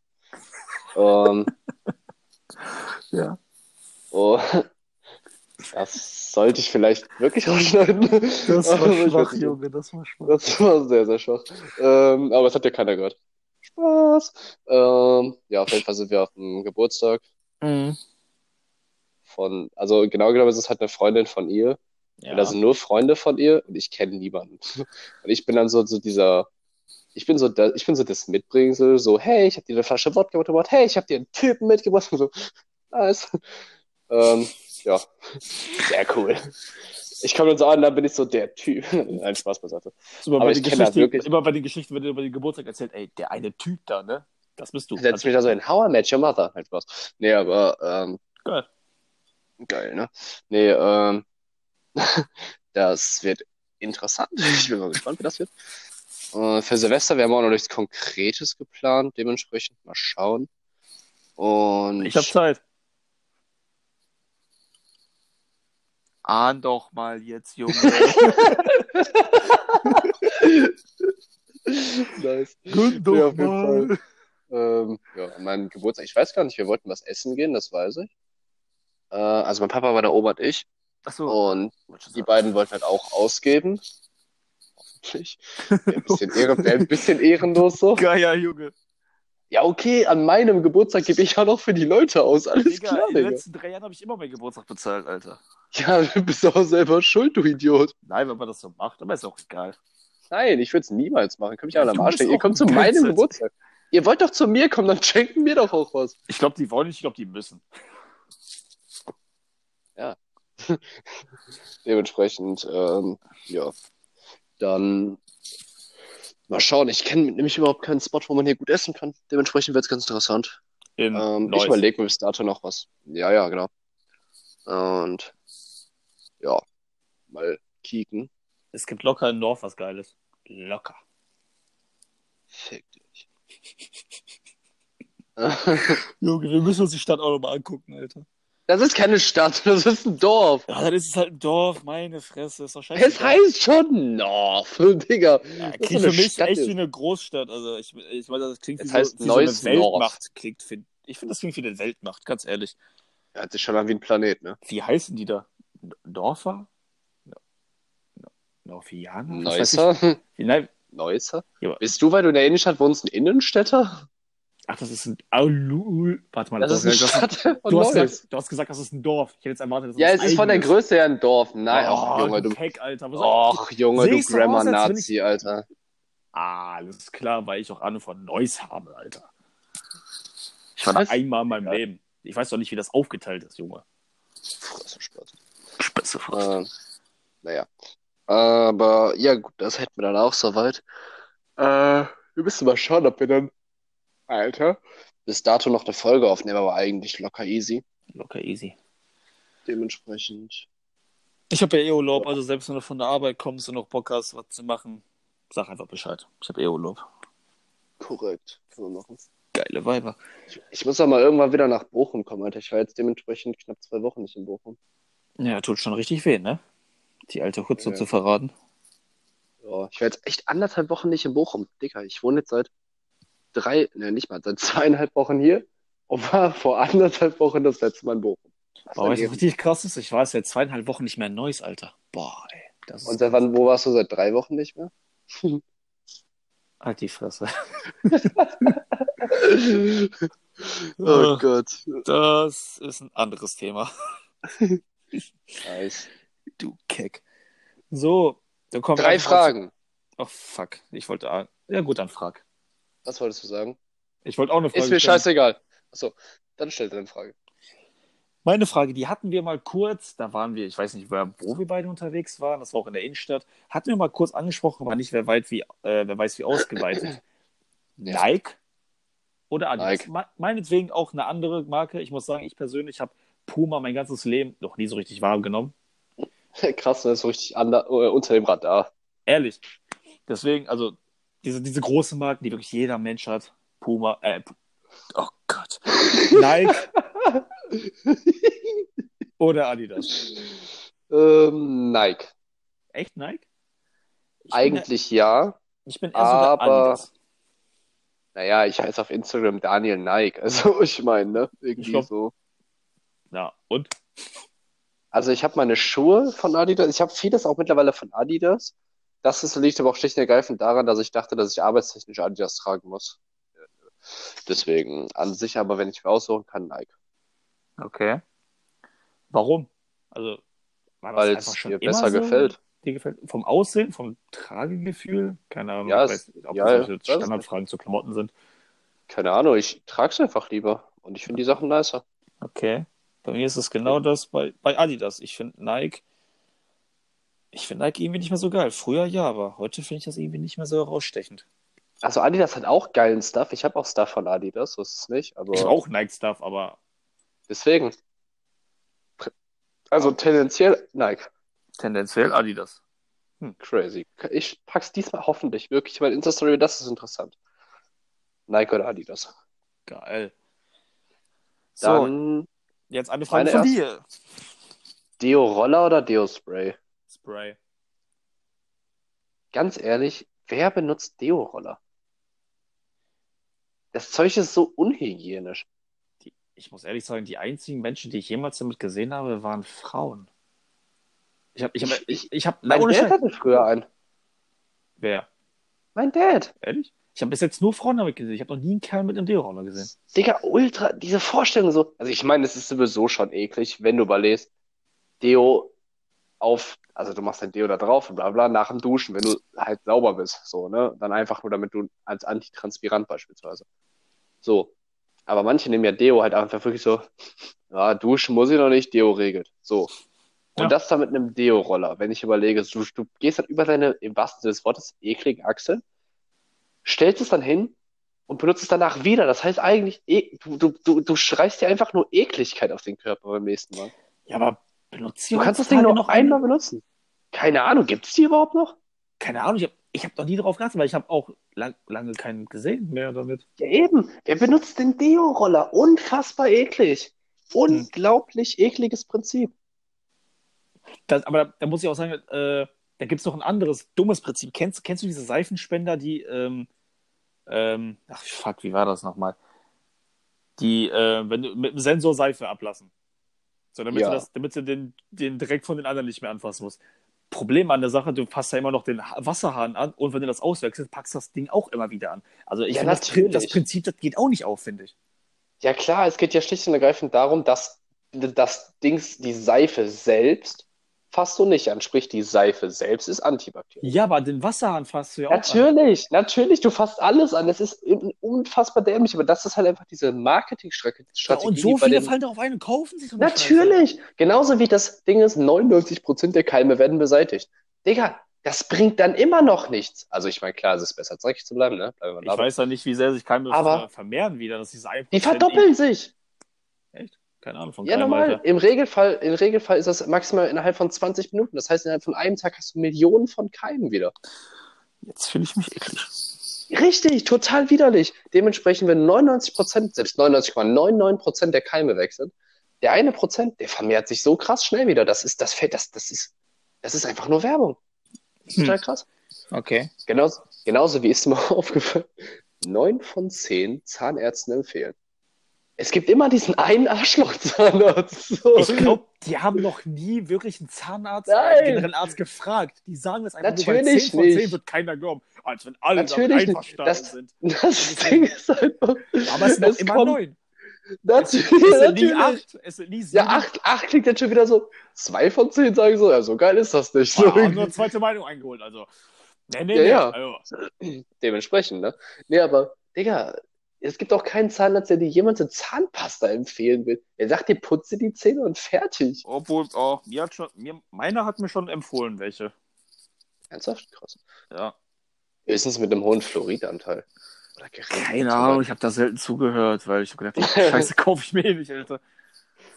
Ähm, Ja. oh, Das sollte ich vielleicht wirklich rausschneiden. Das war schwach. Junge, das war schwach. Das war sehr, sehr schwach. Ähm, aber es hat ja keiner gehört. Spaß. Ähm, ja, auf jeden Fall sind wir auf dem Geburtstag Mhm. von, also genau genommen ist es halt eine Freundin von ihr. Ja. Und da sind nur Freunde von ihr und ich kenne niemanden. Und ich bin dann so, so dieser, ich bin so, da, ich bin so das Mitbringsel, so, hey, ich habe dir eine Flasche Wodka mitgebracht, hey, ich habe dir einen Typen mitgebracht, und so, nice. Ähm, ja, sehr cool. Ich komme dann so an, dann bin ich so der Typ. Nein, Spaß beiseite. Immer, Aber bei ich den kenn das wirklich. immer bei den Geschichten, wenn du über den Geburtstag erzählt, ey, der eine Typ da, ne? Das bist du. Setz mich da so in How I Met Your Mother. Halt Spaß. Nee, aber, ähm, Geil. geil, ne? Nee, ähm, das wird interessant. Ich bin mal gespannt, wie das wird. Äh, für Silvester, wir haben auch noch nichts Konkretes geplant, dementsprechend mal schauen. Und Ich hab Zeit. Ahn doch mal jetzt, Junge. nice. Gönn Nee, auf jeden Fall. Ähm, ja, an meinem Geburtstag, ich weiß gar nicht, wir wollten was essen gehen, das weiß ich. Äh, also mein Papa war da oben und ich. Achso. Und die beiden wollten halt auch ausgeben. Hoffentlich. Wäre ein bisschen, ehre, wär ein bisschen ehrenlos so. Geier, Junge. Ja, okay, an meinem Geburtstag gebe ich ja noch für die Leute aus. Alles Digga, klar, in den Digga. letzten drei Jahren habe ich immer meinen Geburtstag bezahlt, Alter. Ja, du bist auch selber schuld, du Idiot. Nein, wenn man das so macht, aber ist auch egal. Nein, ich würde es niemals machen. Könnt mich Ja, alle am Arsch. Ihr kommt zu ein meinem Geizhals. Geburtstag. Ihr wollt doch zu mir kommen, dann schenken mir doch auch was. Ich glaube, die wollen nicht, ich glaube, die müssen. Dementsprechend, ähm, ja. Dann mal schauen. Ich kenne nämlich überhaupt keinen Spot, wo man hier gut essen kann. Dementsprechend wird es ganz interessant. In Ähm, ich überlege mir bis dato noch was. Ja, ja, genau. Und ja, mal kicken. Es gibt locker in Dorf was Geiles. Locker. Fick dich. Junge, wir müssen uns die Stadt auch nochmal angucken, Alter. Das ist keine Stadt, das ist ein Dorf. Ja, dann ist es halt ein Dorf, meine Fresse, ist doch scheiße. Es heißt schon North, Digga. ja, Das ist klingt so für mich Stadt echt ist. wie eine Großstadt. Also ich, ich meine, das klingt wie, Es so, heißt wie so eine North. Weltmacht. Klingt, find, ich finde, das klingt wie eine Weltmacht, ganz ehrlich. Hört sich schon an wie ein Planet, ne? Wie heißen die da? Dorfer? No, no, Norfianer? Neusser? Wie, nein, Neusser? Ja, Bist du, weil du in der Innenstadt wohnst, ein Innenstädter? Ach, das ist ein Aulul. Warte mal, Das ist eine das- Stadt du, hast gesagt, du hast gesagt, das ist ein Dorf. Ich hätte jetzt erwartet, dass Ja, das es ist von der Größe her ein Dorf. Nein, ach, oh, Junge, du. Keck, Alter. Was Och, Junge, du Grammar-Nazi, Alter. Ah, alles klar, weil ich auch Ahnung von Neuss habe, Alter. Ich war einmal in meinem Ja. Leben. Ich weiß doch nicht, wie das aufgeteilt ist, Junge. Fresse, Spaß. Spitze Ähm, naja. Aber ja, gut, das hätten wir dann auch soweit. Äh, wir müssen mal schauen, ob wir dann, Alter, bis dato noch eine Folge aufnehmen, aber eigentlich locker easy. Locker easy. Dementsprechend. Ich habe ja eh Urlaub, also selbst wenn du von der Arbeit kommst und noch Bock hast, was zu machen, sag einfach Bescheid. Ich habe eh Urlaub. Korrekt. Können wir machen. Geile Weiber. Ich, ich muss auch mal irgendwann wieder nach Bochum kommen, Alter. Ich war jetzt dementsprechend knapp zwei Wochen nicht in Bochum. Ja, tut schon richtig weh, ne? Die alte Hutze Ja. zu verraten. Ja, ich war jetzt echt anderthalb Wochen nicht in Bochum. Digga, ich wohne jetzt seit drei, ne, nicht mal, seit zweieinhalb Wochen hier und war vor anderthalb Wochen das letzte Mal in Bochum. Boah, was richtig krass ist? Ich war jetzt seit zweieinhalb Wochen nicht mehr in Neuss, Alter. Boah, ey. Das Und seit wann, wo warst du? Seit drei Wochen nicht mehr? halt die Fresse. oh Gott. Das ist ein anderes Thema. Nice. Du Keck. So, dann kommen wir Drei Fragen. Ach, fuck. Ich wollte. Ja, gut, dann frag. Was wolltest du sagen? Ich wollte auch eine Frage Ist mir stellen. scheißegal. Achso, dann stell deine Frage. Meine Frage, die hatten wir mal kurz, da waren wir, ich weiß nicht, wo wir beide unterwegs waren, das war auch in der Innenstadt, hatten wir mal kurz angesprochen, aber nicht, wer, weit wie, äh, wer weiß wie ausgeweitet. Ja. Nike oder Adidas? Nike. Me- Meinetwegen auch eine andere Marke. Ich muss sagen, ich persönlich habe Puma mein ganzes Leben noch nie so richtig wahrgenommen. Krass, das ist so richtig ander, äh, unter dem Radar. Ehrlich. Deswegen, also, diese, diese großen Marken, die wirklich jeder Mensch hat. Puma, äh, oh Gott. Nike oder Adidas. Ähm, Nike. Echt Nike? Ich bin, Eigentlich ja. ich bin eher aber- Adidas. Naja, ich heiße auf Instagram Daniel Nike. Also, ich meine, ne? Irgendwie glaub- so. Ja, und? Also ich habe meine Schuhe von Adidas, ich habe vieles auch mittlerweile von Adidas. Das ist, liegt aber auch schlicht und ergreifend daran, dass ich dachte, dass ich arbeitstechnisch Adidas tragen muss. Deswegen an sich, aber wenn ich mir aussuchen kann, Nike. Okay. Warum? Also, Weil es mir besser so? gefällt. Dir gefällt? Vom Aussehen, vom Tragegefühl? Keine Ahnung, Ja, weiß ob ja, das ja, Standardfragen zu Klamotten sind. Keine Ahnung, ich trage es einfach lieber. Und ich finde die Sachen nicer. Okay. Bei mir ist es genau das bei, bei Adidas. Ich finde Nike, ich finde Nike irgendwie nicht mehr so geil. Früher ja, aber heute finde ich das irgendwie nicht mehr so herausstechend. Also Adidas hat auch geilen Stuff. Ich habe auch Stuff von Adidas, so ist es nicht. Aber Ich habe auch Nike-Stuff, aber deswegen. Also tendenziell Nike. tendenziell Adidas. Crazy. Ich pack's diesmal hoffentlich wirklich, weil Insta-Story, das ist interessant. Nike oder Adidas. Geil. So, Dann jetzt eine Frage von dir. Deo-Roller oder Deo-Spray? Spray. Ganz ehrlich, wer benutzt Deo-Roller? Das Zeug ist so unhygienisch. Die, ich muss ehrlich sagen, die einzigen Menschen, die ich jemals damit gesehen habe, waren Frauen. Ich habe, ich habe, ich, ich habe, Mein Dad hatte früher einen. Wer? Mein Dad. Ehrlich? Ich habe bis jetzt nur Frauen damit gesehen. Ich habe noch nie einen Kerl mit einem Deo-Roller gesehen. Digga, ultra, diese Vorstellung so. Also ich meine, es ist sowieso schon eklig, wenn du überlegst, Deo auf, also du machst dein Deo da drauf und bla bla, nach dem Duschen, wenn du halt sauber bist, so, ne? Dann einfach nur damit du als Antitranspirant beispielsweise. So. Aber manche nehmen ja Deo halt einfach wirklich so, ja, duschen muss ich noch nicht, Deo regelt. So. Und Ja. das dann mit einem Deo-Roller, wenn ich überlege, du, du gehst dann über deine, im wahrsten Sinne des Wortes, ekligen Achseln, stellst es dann hin und benutzt es danach wieder. Das heißt eigentlich, e- du, du, du, du schreist dir einfach nur Ekligkeit auf den Körper beim nächsten Mal. Ja, aber benutzt Du kannst das Ding nur noch einmal benutzen. Keine Ahnung, gibt's die überhaupt noch? Keine Ahnung, ich habe ich hab noch nie drauf geachtet, weil ich habe auch lang, lange keinen gesehen mehr damit. Ja, eben. Wer benutzt den Deo-Roller? Unfassbar eklig. Unglaublich ekliges Prinzip. Das, aber da, da muss ich auch sagen, äh, da gibt es noch ein anderes dummes Prinzip. Kennst, kennst du diese Seifenspender, die, ähm, ähm, ach fuck, wie war das nochmal? Die, äh, wenn du mit dem Sensor Seife ablassen. So, damit Ja. du das, damit du den, den direkt von den anderen nicht mehr anfassen musst. Problem an der Sache, du fasst ja immer noch den Ha- Wasserhahn an und wenn du das auswechselst, packst du das Ding auch immer wieder an. Also ich Ja, finde, das, das. Prinzip, das geht auch nicht auf, finde ich. Ja klar, es geht ja schlicht und ergreifend darum, dass das Dings, die Seife selbst, fasst du nicht an. Sprich, die Seife selbst ist antibakteriell. Ja, aber den Wasserhahn fasst du ja auch an. Natürlich, natürlich, du fasst alles an. Das ist unfassbar dämlich, aber das ist halt einfach diese Marketingstrategie, Ja, und so viele den... fallen darauf ein und kaufen sich so eine Scheiße. Natürlich, genauso wie das Ding ist, 99% der Keime werden beseitigt. Digga, das bringt dann immer noch nichts. Also ich meine, klar, es ist besser, dreckig zu bleiben, ne? Bleiben Ich weiß ja nicht, wie sehr sich Keime Aber- ver- vermehren wieder. Das ist Die verdoppeln sich. Keine Ahnung von Ja, normal. Alter. Im Regelfall, im Regelfall ist das maximal innerhalb von 20 Minuten. Das heißt, innerhalb von einem Tag hast du Millionen von Keimen wieder. Jetzt fühle ich mich eklig. Richtig, total widerlich. Dementsprechend, wenn 99 Prozent, selbst 99,99 Prozent der Keime weg sind, der eine Prozent, der vermehrt sich so krass schnell wieder. Das ist, das fällt, das, das ist, das ist einfach nur Werbung. Das ist Hm. total krass. Okay. Genauso, genauso wie ist mir aufgefallen, neun von zehn Zahnärzten empfehlen. Es gibt immer diesen einen Arschloch-Zahnarzt. So. Ich glaube, die haben noch nie wirklich einen Zahnarzt, Nein. einen generellen Arzt gefragt. Die sagen das einfach nur, weil Natürlich 10 von 10 nicht. wird keiner glauben. Als wenn alle Natürlich nicht. einverstanden Das- sind. Das Ding ist einfach. Aber es sind noch immer kommt- neun. Natürlich, es sind nie natürlich. acht. Es sind nie sieben. Ja, acht, acht klingt jetzt schon wieder so. Zwei von zehn sagen so, ja, so geil ist das nicht. Oh, So, haben nur eine zweite Meinung eingeholt. Also. Nee, nee, Ja, nee. ja. Also, dementsprechend, ne? Nee, aber, Digga, es gibt auch keinen Zahnarzt, der dir jemals eine Zahnpasta empfehlen will. Er sagt dir, putze die Zähne und fertig. obwohl, oh, mir hat schon, mir, meiner hat mir schon empfohlen, welche. Ernsthaft? Krass. Ja. Höchstens mit einem hohen Fluoridanteil. Oder. Keine Ahnung, ich habe da selten zugehört, weil ich hab gedacht, Scheiße, kaufe ich mir eh nicht, Alter.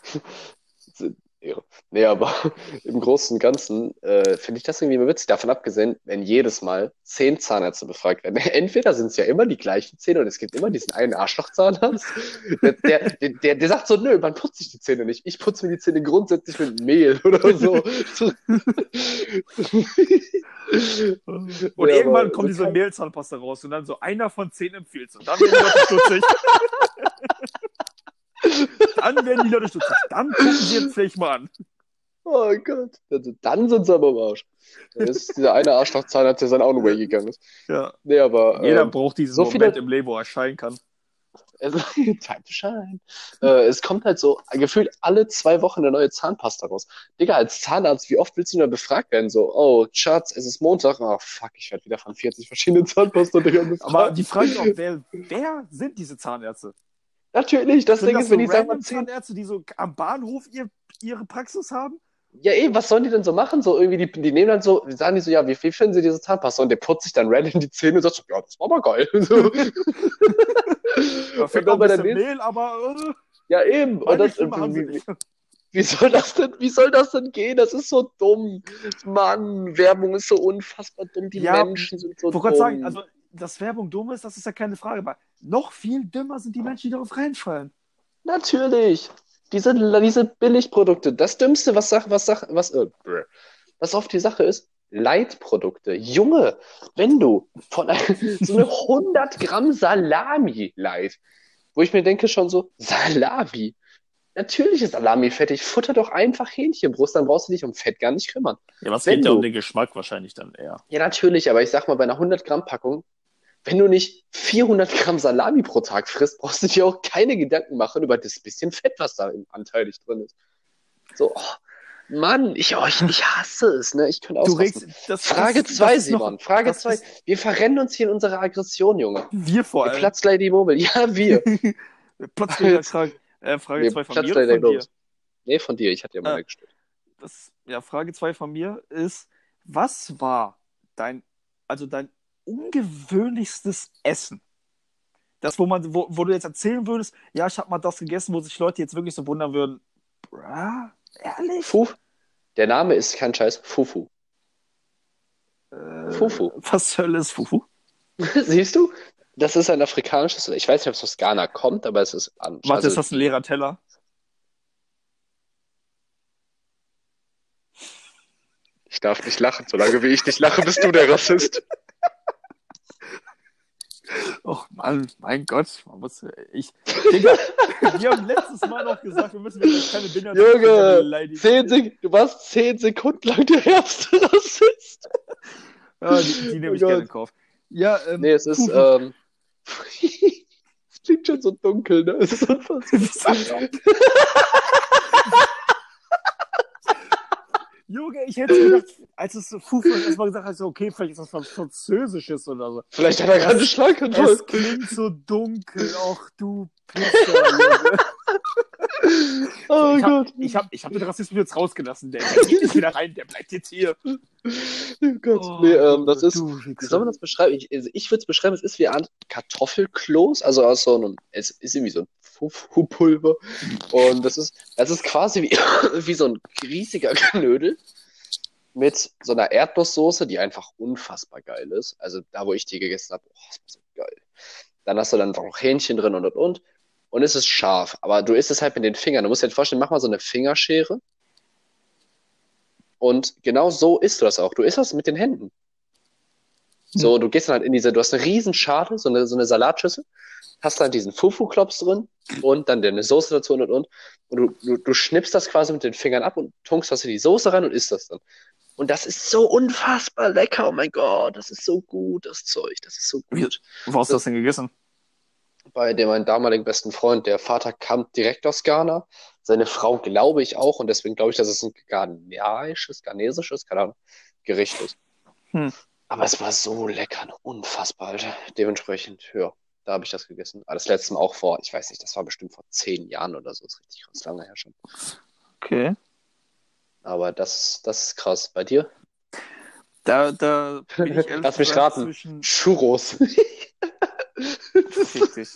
Ehre. Nee, aber im Großen und Ganzen äh, finde ich das irgendwie immer witzig. Davon abgesehen, wenn jedes Mal zehn Zahnärzte befragt werden. Entweder sind es ja immer die gleichen Zähne und es gibt immer diesen einen Arschloch-Zahnarzt. Der, der, der, der sagt so, nö, man putzt sich die Zähne nicht. Ich putze mir die Zähne grundsätzlich mit Mehl oder so. Und Ja, irgendwann kommt diese Mehlzahnpasta raus und dann so einer von zehn empfiehlt Und dann werden die Leute stutzig. dann werden die Leute stutzig. Dann gucken sie jetzt vielleicht mal an. Oh Gott. Also, Dann sind sie aber im Arsch. Das ist dieser eine Arschloch-Zahnarzt, der seinen Own Way gegangen ist. Ja. Nee, aber. Jeder ähm, braucht diesen so Moment viele- im Leben, wo er scheinen kann. Also, Time to shine. Äh, es kommt halt so gefühlt alle zwei Wochen eine neue Zahnpasta raus. Digga, als Zahnarzt, wie oft willst du denn befragt werden? So, oh, Schatz, es ist Montag. Oh, fuck, ich werde wieder von 40 verschiedenen Zahnpasta durch Aber die Frage ist auch, wer, wer sind diese Zahnärzte? Natürlich, das Ding ist, wenn so die sagen, Zahnärzte, die so am Bahnhof ihr, ihre Praxis haben? ja eben, was sollen die denn so machen? So irgendwie, die, die nehmen dann so, die sagen die so, ja, wie viel finden sie diese Zahnpasta? Und der putzt sich dann random die Zähne und sagt so, ja, das war aber geil. So. Fehlt noch dann bei der nächsten, Mehl, aber äh, ja eben, und das, wie. Wie soll das denn, wie soll das denn gehen? Das ist so dumm. Mann, Werbung ist so unfassbar dumm. Die Ja, Menschen sind so Ich dumm. wollte gerade sagen, also, dass Werbung dumm ist, das ist ja keine Frage. Aber noch viel dümmer sind die Menschen, die darauf reinfallen. Natürlich. Diese, diese Billigprodukte. Das Dümmste, was Sache, was Sache, was, äh, was oft die Sache ist, Leitprodukte. Junge, wenn du von einem, so eine 100 Gramm Salami Light, wo ich mir denke schon so, Salami. Natürlich ist Salami fettig. Futter doch einfach Hähnchenbrust, dann brauchst du dich um Fett gar nicht kümmern. Ja, was Wenn geht ja um den Geschmack wahrscheinlich dann eher. Ja, natürlich, aber ich sag mal, bei einer 100 Gramm Packung, wenn du nicht 400 Gramm Salami pro Tag frisst, brauchst du dir auch keine Gedanken machen über das bisschen Fett, was da im- anteilig drin ist. So, oh, Mann, ich, oh, ich, ich hasse es, ne? Ich könnte das, Frage das, 2, das ist noch- Simon. Frage das 2. ist- Wir verrennen uns hier in unserer Aggression, Junge. Wir vor allem. Platz Lady Mobile. Ja, wir. Platz Frage, äh, Frage Wir 2 von Platz mir oder Lady von dir? Mobile. Nee, von dir. Ich hatte ja mal Ah. gestellt. Das, ja, Frage 2 von mir ist, was war dein, also dein ungewöhnlichstes Essen? Das, wo man, wo, wo du jetzt erzählen würdest, ja, ich habe mal das gegessen, wo sich Leute jetzt wirklich so wundern würden. Bruh, ehrlich? Fuf. Der Name ist kein Scheiß. Fufu. Äh, Fufu. Was Hölle ist Fufu? Siehst du? Das ist ein afrikanisches, ich weiß nicht, ob es aus Ghana kommt, aber es ist an. Warte, also- ist das ein leerer Teller? Ich darf nicht lachen, solange wie ich nicht lache, bist du der Rassist. Oh Mann, mein Gott, man muss, ich, Digga, wir haben letztes Mal noch gesagt, wir müssen wirklich keine Dinger Junge. Zehn Sek du warst zehn Sekunden lang der ärgste Rassist. Ja, die, die nehme Oh ich gerne Gott. in Kauf. Ja, ähm, Nee, es ist, ähm, es klingt schon so dunkel, ne? Es ist unfassbar. Junge, ich hätte gedacht, als es Fufu erstmal gesagt hat, so, okay, vielleicht ist das was Französisches oder so. Vielleicht hat er gerade Schlaganfall. Es klingt so dunkel, ach du Pisser. Oh Ich Gott. hab, ich hab, ich hab den Rassismus jetzt rausgelassen, der, der geht nicht wieder rein, der bleibt jetzt hier. Oh Gott. nee, ähm, das ist, wie soll man das beschreiben? Ich, also ich würde es beschreiben, es ist wie eine Art Kartoffelkloß, also aus so einem, es ist irgendwie so ein Fufu-Pulver. Und das ist, das ist quasi wie, wie so ein riesiger Knödel mit so einer Erdnusssoße, die einfach unfassbar geil ist. Also da, wo ich die gegessen habe, oh, das war so geil. Dann hast du dann auch Hähnchen drin und und und. Und es ist scharf, aber du isst es halt mit den Fingern. Du musst dir vorstellen, mach mal so eine Fingerschere. Und genau so isst du das auch. Du isst das mit den Händen. So, du gehst dann halt in diese, du hast eine riesen Schale, so eine, so eine Salatschüssel, hast dann diesen Fufu-Klops drin und dann deine Soße dazu und und und. Und du, du, du schnippst das quasi mit den Fingern ab und tunkst das in die Soße rein und isst das dann. Und das ist so unfassbar lecker. Oh mein Gott, das ist so gut, das Zeug. Das ist so gut. Wo hast du das denn gegessen? Bei dem meinen damaligen besten Freund, der Vater kam direkt aus Ghana. Seine Frau glaube ich auch und deswegen glaube ich, dass es ein ghanaisches, ghanesisches, keine Ahnung, Gericht ist. Hm. Aber es war so lecker, unfassbar, Alter. Dementsprechend, ja, da habe ich das gegessen. Aber das letzte Mal auch vor, ich weiß nicht, das war bestimmt vor zehn Jahren oder so, das ist richtig ganz lange her schon. Okay. Aber das, das ist krass. Bei dir? Da, da bin ich ehrlich Lass mich raten. zwischen Churros. Dich.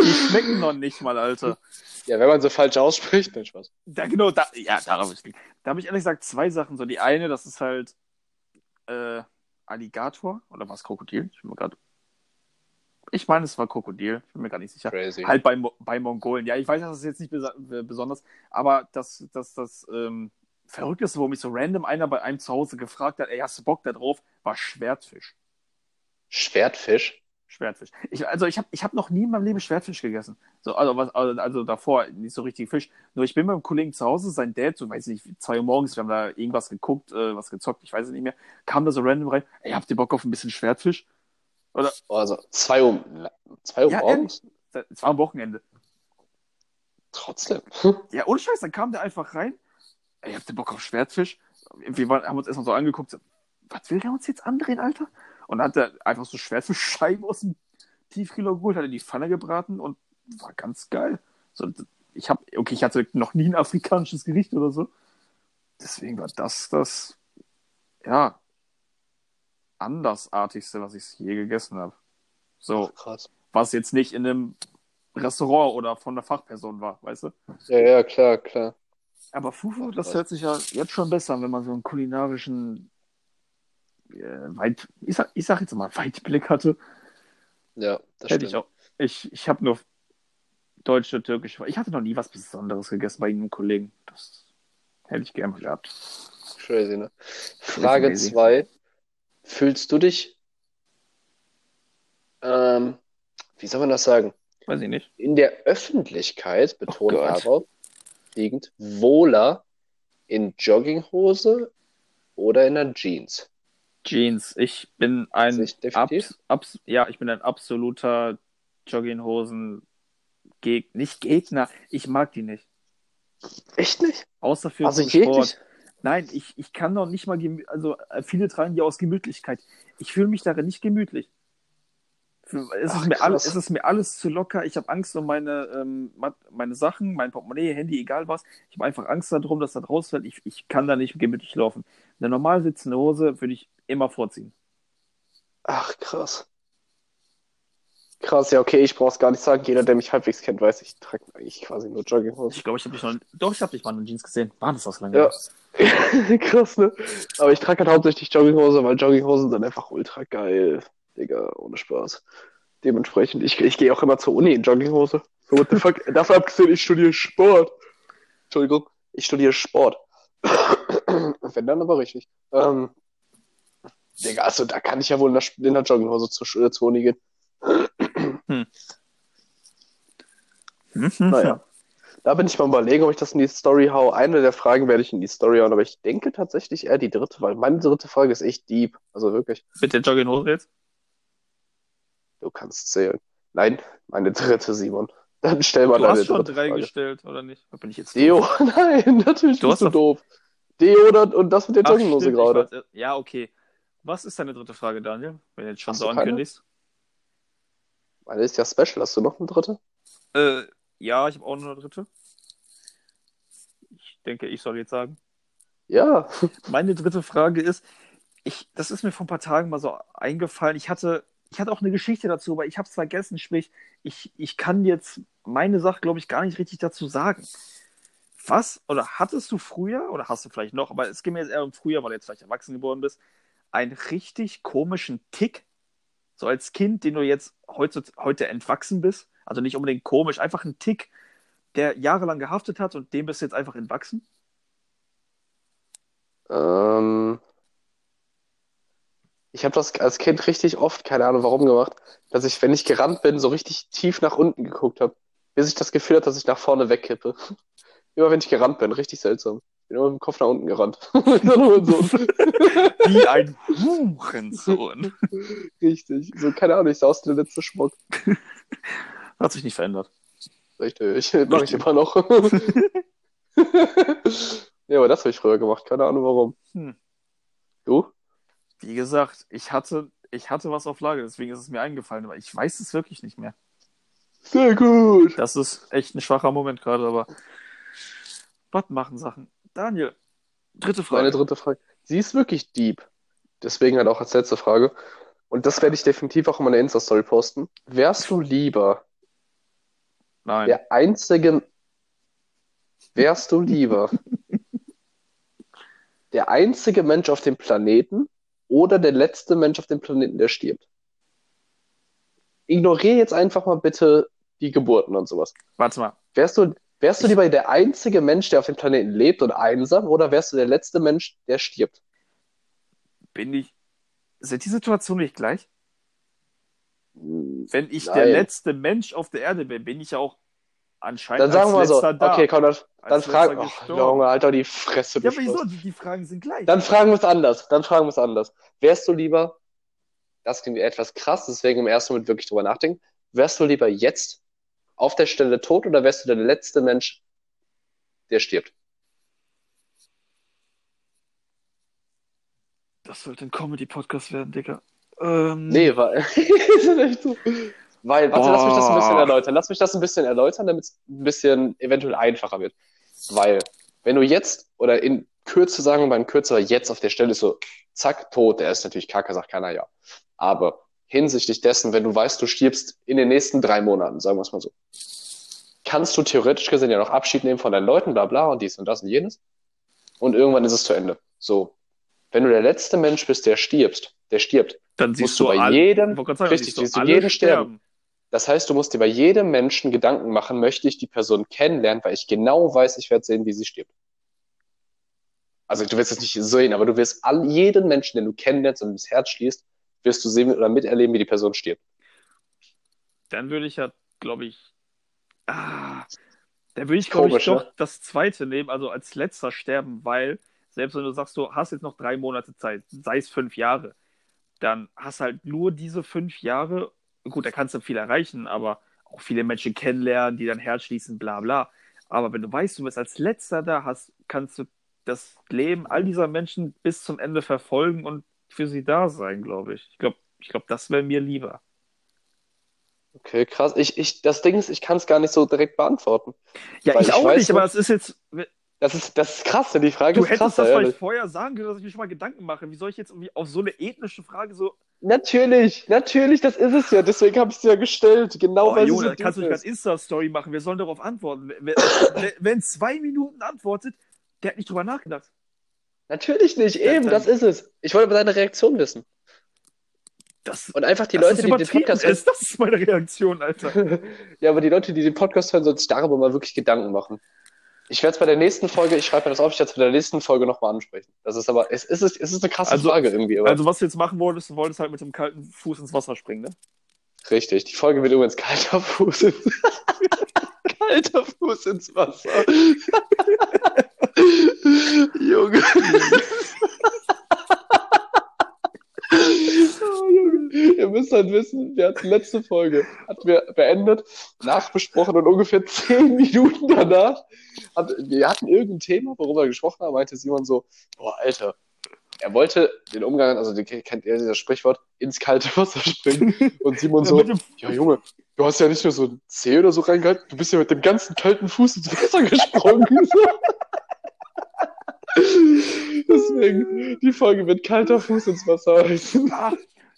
Die schmecken noch nicht mal, Alter. ja, wenn man so falsch ausspricht, dann Spaß. Da, genau, da, ja, darauf ist Da habe ich ehrlich gesagt zwei Sachen. So, die eine, das ist halt äh, Alligator oder war es Krokodil? Ich bin mir gerade. Ich meine, es war Krokodil. Ich bin mir gar nicht sicher. Crazy. Halt bei, bei Mongolen. Ja, ich weiß, das ist jetzt nicht besonders, aber das, das, das ähm, Verrückteste, wo mich so random einer bei einem zu Hause gefragt hat, ey, hast du Bock da drauf, war Schwertfisch. Schwertfisch. Schwertfisch. Ich, also ich habe ich hab noch nie in meinem Leben Schwertfisch gegessen. So, also, was, also, also davor nicht so richtig Fisch. Nur ich bin beim Kollegen zu Hause, sein Dad, so weiß ich nicht, zwei Uhr morgens, wir haben da irgendwas geguckt, äh, was gezockt, ich weiß es nicht mehr, kam da so random rein, ey, habt ihr Bock auf ein bisschen Schwertfisch? Oder? Also zwei Uhr, zwei Uhr Ja, morgens? Es war am Wochenende. Trotzdem. Ja, ohne Scheiß, dann kam der einfach rein, ey, habt ihr Bock auf Schwertfisch? Wir waren, haben uns erstmal so angeguckt, so, was will der uns jetzt andrehen, Alter? Und hat er einfach so Schwertfischscheiben aus dem Tiefkühler geholt, hat in die Pfanne gebraten und war ganz geil. So, ich habe, okay, ich hatte noch nie ein afrikanisches Gericht oder so. Deswegen war das das, ja, andersartigste, was ich je gegessen habe. So, Krass. was jetzt nicht in einem Restaurant oder von einer Fachperson war, weißt du? Ja, ja, klar, klar. Aber Fufu, Ach, das hört sich ja jetzt schon besser an, wenn man so einen kulinarischen Weit, ich sag, ich sag jetzt mal Weitblick hatte. Ja, das Hätte ich stimmt. auch. Ich, ich habe nur deutsche, türkische. Ich hatte noch nie was Besonderes gegessen bei einem Kollegen. Das hätte ich gerne gehabt. Crazy, ne? Frage crazy. 2. Fühlst du dich, ähm, wie soll man das sagen? Weiß ich nicht. In der Öffentlichkeit, betont Oh darauf, liegend, wohler in Jogginghose oder in einer Jeans? Jeans. Ich bin ein abs, abs, ja, ich bin ein absoluter Jogginghosen Geg nicht Gegner. Ich mag die nicht. Echt nicht? Außer für Also Sport. Nein, ich, ich kann noch nicht mal, also äh, viele tragen die aus Gemütlichkeit. Ich fühle mich darin nicht gemütlich. Es, Ach, ist mir alles, es ist mir alles zu locker. Ich habe Angst um meine, ähm, meine Sachen, mein Portemonnaie, Handy, egal was. Ich habe einfach Angst darum, dass das rausfällt. Ich, ich kann da nicht gemütlich laufen. Eine normal sitzende Hose würde ich immer vorziehen. Ach, krass. Krass, ja, okay, ich brauch's gar nicht sagen. Jeder, der mich halbwegs kennt, weiß, ich trage eigentlich quasi nur Jogginghosen. Ich glaube, ich habe dich noch, doch, ich habe dich mal in Jeans gesehen. War das was lange? Ja. Krass, ne? Aber ich trage halt hauptsächlich Jogginghose, weil Jogginghosen sind einfach ultra geil. Digga, ohne Spaß. Dementsprechend, ich, ich gehe auch immer zur Uni in Jogginghose. So, what the fuck? Dafür abgesehen, ich studiere Sport. Entschuldigung, ich studiere Sport. Wenn dann aber richtig. Ähm, Digga, also da kann ich ja wohl in der, in der Jogginghose zur, äh, zur Uni gehen. Mhm. Naja. Da bin ich mal überlegen, ob ich das in die Story hau. Eine der Fragen werde ich in die Story hauen, aber ich denke tatsächlich eher die dritte, weil meine dritte Frage ist echt deep. Also wirklich, Mit der Jogginghose jetzt? du kannst zählen. Nein, meine dritte, Simon. Dann stell mal Du deine hast schon dritte drei Frage. gestellt, oder nicht? Da bin ich jetzt Deo, nein, natürlich Du bist hast du doch- doof. Deo und, das mit der Jogginghose gerade. weiß- Ja, okay. Was ist deine dritte Frage, Daniel? Wenn du jetzt schon Hast so ankündigst. Meine ist ja special. Hast du noch eine dritte? Äh, ja, ich habe auch noch eine dritte. Ich denke, ich soll jetzt sagen. Ja. Meine dritte Frage ist, ich, das ist mir vor ein paar Tagen mal so eingefallen. Ich hatte, ich hatte auch eine Geschichte dazu, aber ich habe es vergessen. Sprich, ich, ich kann jetzt meine Sache, glaube ich, gar nicht richtig dazu sagen. Was oder hattest du früher, oder hast du vielleicht noch, aber es geht mir jetzt eher um früher, weil du jetzt vielleicht erwachsen geworden bist, einen richtig komischen Tick, so als Kind, den du jetzt heute, heute entwachsen bist? Also nicht unbedingt komisch, einfach ein Tick, der jahrelang gehaftet hat und dem bist du jetzt einfach entwachsen? Ähm, ich habe das als Kind richtig oft, keine Ahnung warum gemacht, dass ich, wenn ich gerannt bin, so richtig tief nach unten geguckt habe, bis ich das Gefühl hatte, dass ich nach vorne wegkippe. Immer wenn ich gerannt bin, richtig seltsam. Bin immer mit dem Kopf nach unten gerannt. Wie ein Hurensohn. Richtig. So, keine Ahnung, ich sah aus wie der letzte Schmuck. Hat sich nicht verändert. Richtig. Mach ich immer noch. Ja, aber das habe ich früher gemacht. Keine Ahnung warum. Hm. Du? Wie gesagt, ich hatte, ich hatte was auf Lager, deswegen ist es mir eingefallen, aber ich weiß es wirklich nicht mehr. Sehr gut. Das ist echt ein schwacher Moment gerade, aber was machen Sachen? Daniel, dritte Frage. Meine dritte Frage. Sie ist wirklich deep. Deswegen halt auch als letzte Frage. Und das werde ich definitiv auch in meiner Insta-Story posten. Wärst du lieber Nein. der einzige, wärst du lieber der einzige Mensch auf dem Planeten oder der letzte Mensch auf dem Planeten, der stirbt? Ignoriere jetzt einfach mal bitte die Geburten und sowas. Warte mal. Wärst du, wärst du lieber der einzige Mensch, der auf dem Planeten lebt und einsam, oder wärst du der letzte Mensch, der stirbt? Bin ich. Sind die Situationen nicht gleich? Wenn ich der Nein. letzte Mensch auf der Erde bin, bin ich ja auch anscheinend Dann sagen wir mal so, da. okay, komm, dann, dann fragen, oh. Junge, Alter, die Fresse. Ja, du wieso? Die, die Fragen sind gleich. Dann fragen wir es anders, dann fragen wir es anders. Wärst du lieber, das klingt etwas krass, deswegen im ersten Moment wirklich drüber nachdenken, wärst du lieber jetzt auf der Stelle tot oder wärst du der letzte Mensch, der stirbt? Das sollte ein Comedy-Podcast werden, Digga. Ähm, Nee, weil? Weil, warte, lass mich das ein bisschen Boah. erläutern. Lass mich das ein bisschen erläutern, damit es ein bisschen eventuell einfacher wird. Weil, wenn du jetzt oder in Kürze, sagen wir mal in Kürze, aber jetzt auf der Stelle so, zack, tot, der ist natürlich kacke, sagt keiner ja. Aber hinsichtlich dessen, wenn du weißt, du stirbst in den nächsten drei Monaten, sagen wir es mal so, kannst du theoretisch gesehen ja noch Abschied nehmen von deinen Leuten, bla bla und dies und das und jenes. Und irgendwann ist es zu Ende. So. Wenn du der letzte Mensch bist, der stirbst, der stirbt, dann musst siehst du bei alle, jedem, sagen, richtig, siehst du jeden sterben. Das heißt, du musst dir bei jedem Menschen Gedanken machen, möchte ich die Person kennenlernen, weil ich genau weiß, ich werde sehen, wie sie stirbt. Also du wirst es nicht sehen, aber du wirst all, jeden Menschen, den du kennenlernst und ins Herz schließt, wirst du sehen oder miterleben, wie die Person stirbt. Dann würde ich ja, glaube ich, ah, dann würde ich, glaube ich, doch ne? das zweite nehmen, also als letzter sterben, weil selbst wenn du sagst, du hast jetzt noch drei Monate Zeit, sei es fünf Jahre, dann hast halt nur diese fünf Jahre, gut, da kannst du viel erreichen, aber auch viele Menschen kennenlernen, die dein Herz schließen, bla bla. Aber wenn du weißt, du bist als letzter da, hast, kannst du das Leben all dieser Menschen bis zum Ende verfolgen und für sie da sein, glaube ich. Ich glaube, ich glaub, das wäre mir lieber. Okay, krass. Ich, ich, das Ding ist, ich kann es gar nicht so direkt beantworten. Ja, ich ich auch weiß nicht, aber es ist jetzt, Das ist, das ist krass, die Frage Du ist hättest krass, das ehrlich. vielleicht vorher sagen können, dass ich mir schon mal Gedanken mache. Wie soll ich jetzt irgendwie auf so eine ethnische Frage so. Natürlich, natürlich, das ist es ja. Deswegen habe ich es ja gestellt. Genau, Oh, weil Junge, so kannst du nicht als. Insta-Story machen. Wir sollen darauf antworten. Wenn, wenn, wenn zwei Minuten antwortet, der hat nicht drüber nachgedacht. Natürlich nicht, eben, dann- das ist es. Ich wollte aber deine Reaktion wissen. Das, Und einfach die Leute, das die den Podcast hören. das ist meine Reaktion, Alter. Ja, aber die Leute, die den Podcast hören, sollten sich darüber mal wirklich Gedanken machen. Ich werde es bei der nächsten Folge, ich schreibe mir das auf, ich werde es bei der nächsten Folge nochmal ansprechen. Das ist aber, es ist, es ist eine krasse Also- Frage irgendwie, aber Also, was du jetzt machen wolltest, du wolltest halt mit dem kalten Fuß ins Wasser springen, ne? richtig. Die Folge wird übrigens kalter Fuß ins, kalter Fuß ins Wasser. Junge. Oh. Ihr müsst halt wissen, wir hatten letzte Folge, hatten wir beendet, nachbesprochen und ungefähr zehn Minuten danach, hat, wir hatten irgendein Thema, worüber wir gesprochen haben, meinte Simon so, boah, Alter, er wollte den Umgang, also den kennt ihr dieses Sprichwort, ins kalte Wasser springen und Simon so, ja Junge, du hast ja nicht nur so ein Zeh oder so reingehalten, du bist ja mit dem ganzen kalten Fuß ins Wasser gesprungen. Deswegen, die Folge wird kalter Fuß ins Wasser heißen. Ah,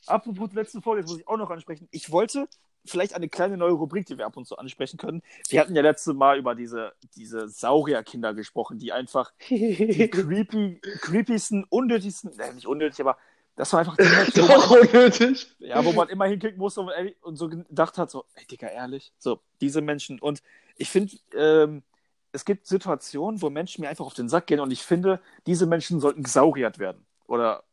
apropos letzte Folge, das muss ich auch noch ansprechen. Ich wollte vielleicht eine kleine neue Rubrik, die wir ab und zu ansprechen können. Wir hatten ja letzte Mal über diese, diese Saurierkinder gesprochen, die einfach die creepy, creepiesten, unnötigsten, nein, nicht unnötig, aber das war einfach man, Doch unnötig. ja, wo man immer hinklicken musste und, ey, und so gedacht hat, so, ey, Digga, ehrlich, so, diese Menschen. Und ich finde, ähm, es gibt Situationen, wo Menschen mir einfach auf den Sack gehen und ich finde, diese Menschen sollten gesauriert werden. Oder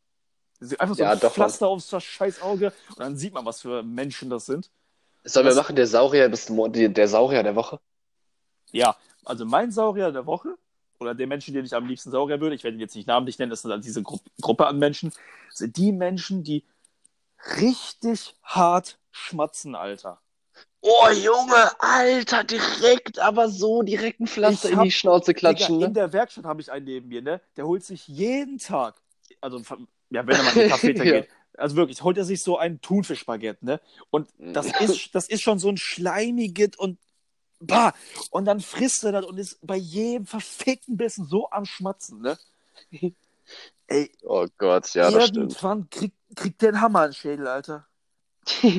sie- einfach so Ja, ein doch, Pflaster aufs scheiß Auge und dann sieht man, was für Menschen das sind. Sollen wir machen, der Saurier bis der Saurier der Woche? Ja, also mein Saurier der Woche oder der Menschen, den ich am liebsten Saurier würde, ich werde ihn jetzt nicht namentlich nennen, das sind dann diese Gru Gruppe an Menschen, sind die Menschen, die richtig hart schmatzen, Alter. Oh Junge, Alter, direkt, aber so direkt ein Pflaster in die Schnauze klatschen. Digga, in Ne? der Werkstatt habe ich einen neben mir, ne? Der holt sich jeden Tag, also ja, wenn er mal in den Café Ja. geht, also wirklich, holt er sich so ein Thunfischbaguette, ne? Und das ist, das ist schon so ein schleimiges und bah, und dann frisst er das und ist bei jedem verfickten Bissen so am Schmatzen, ne? Ey, Oh Gott, ja, das stimmt. irgendwann kriegt, kriegt der einen Hammer in den Schädel, Alter.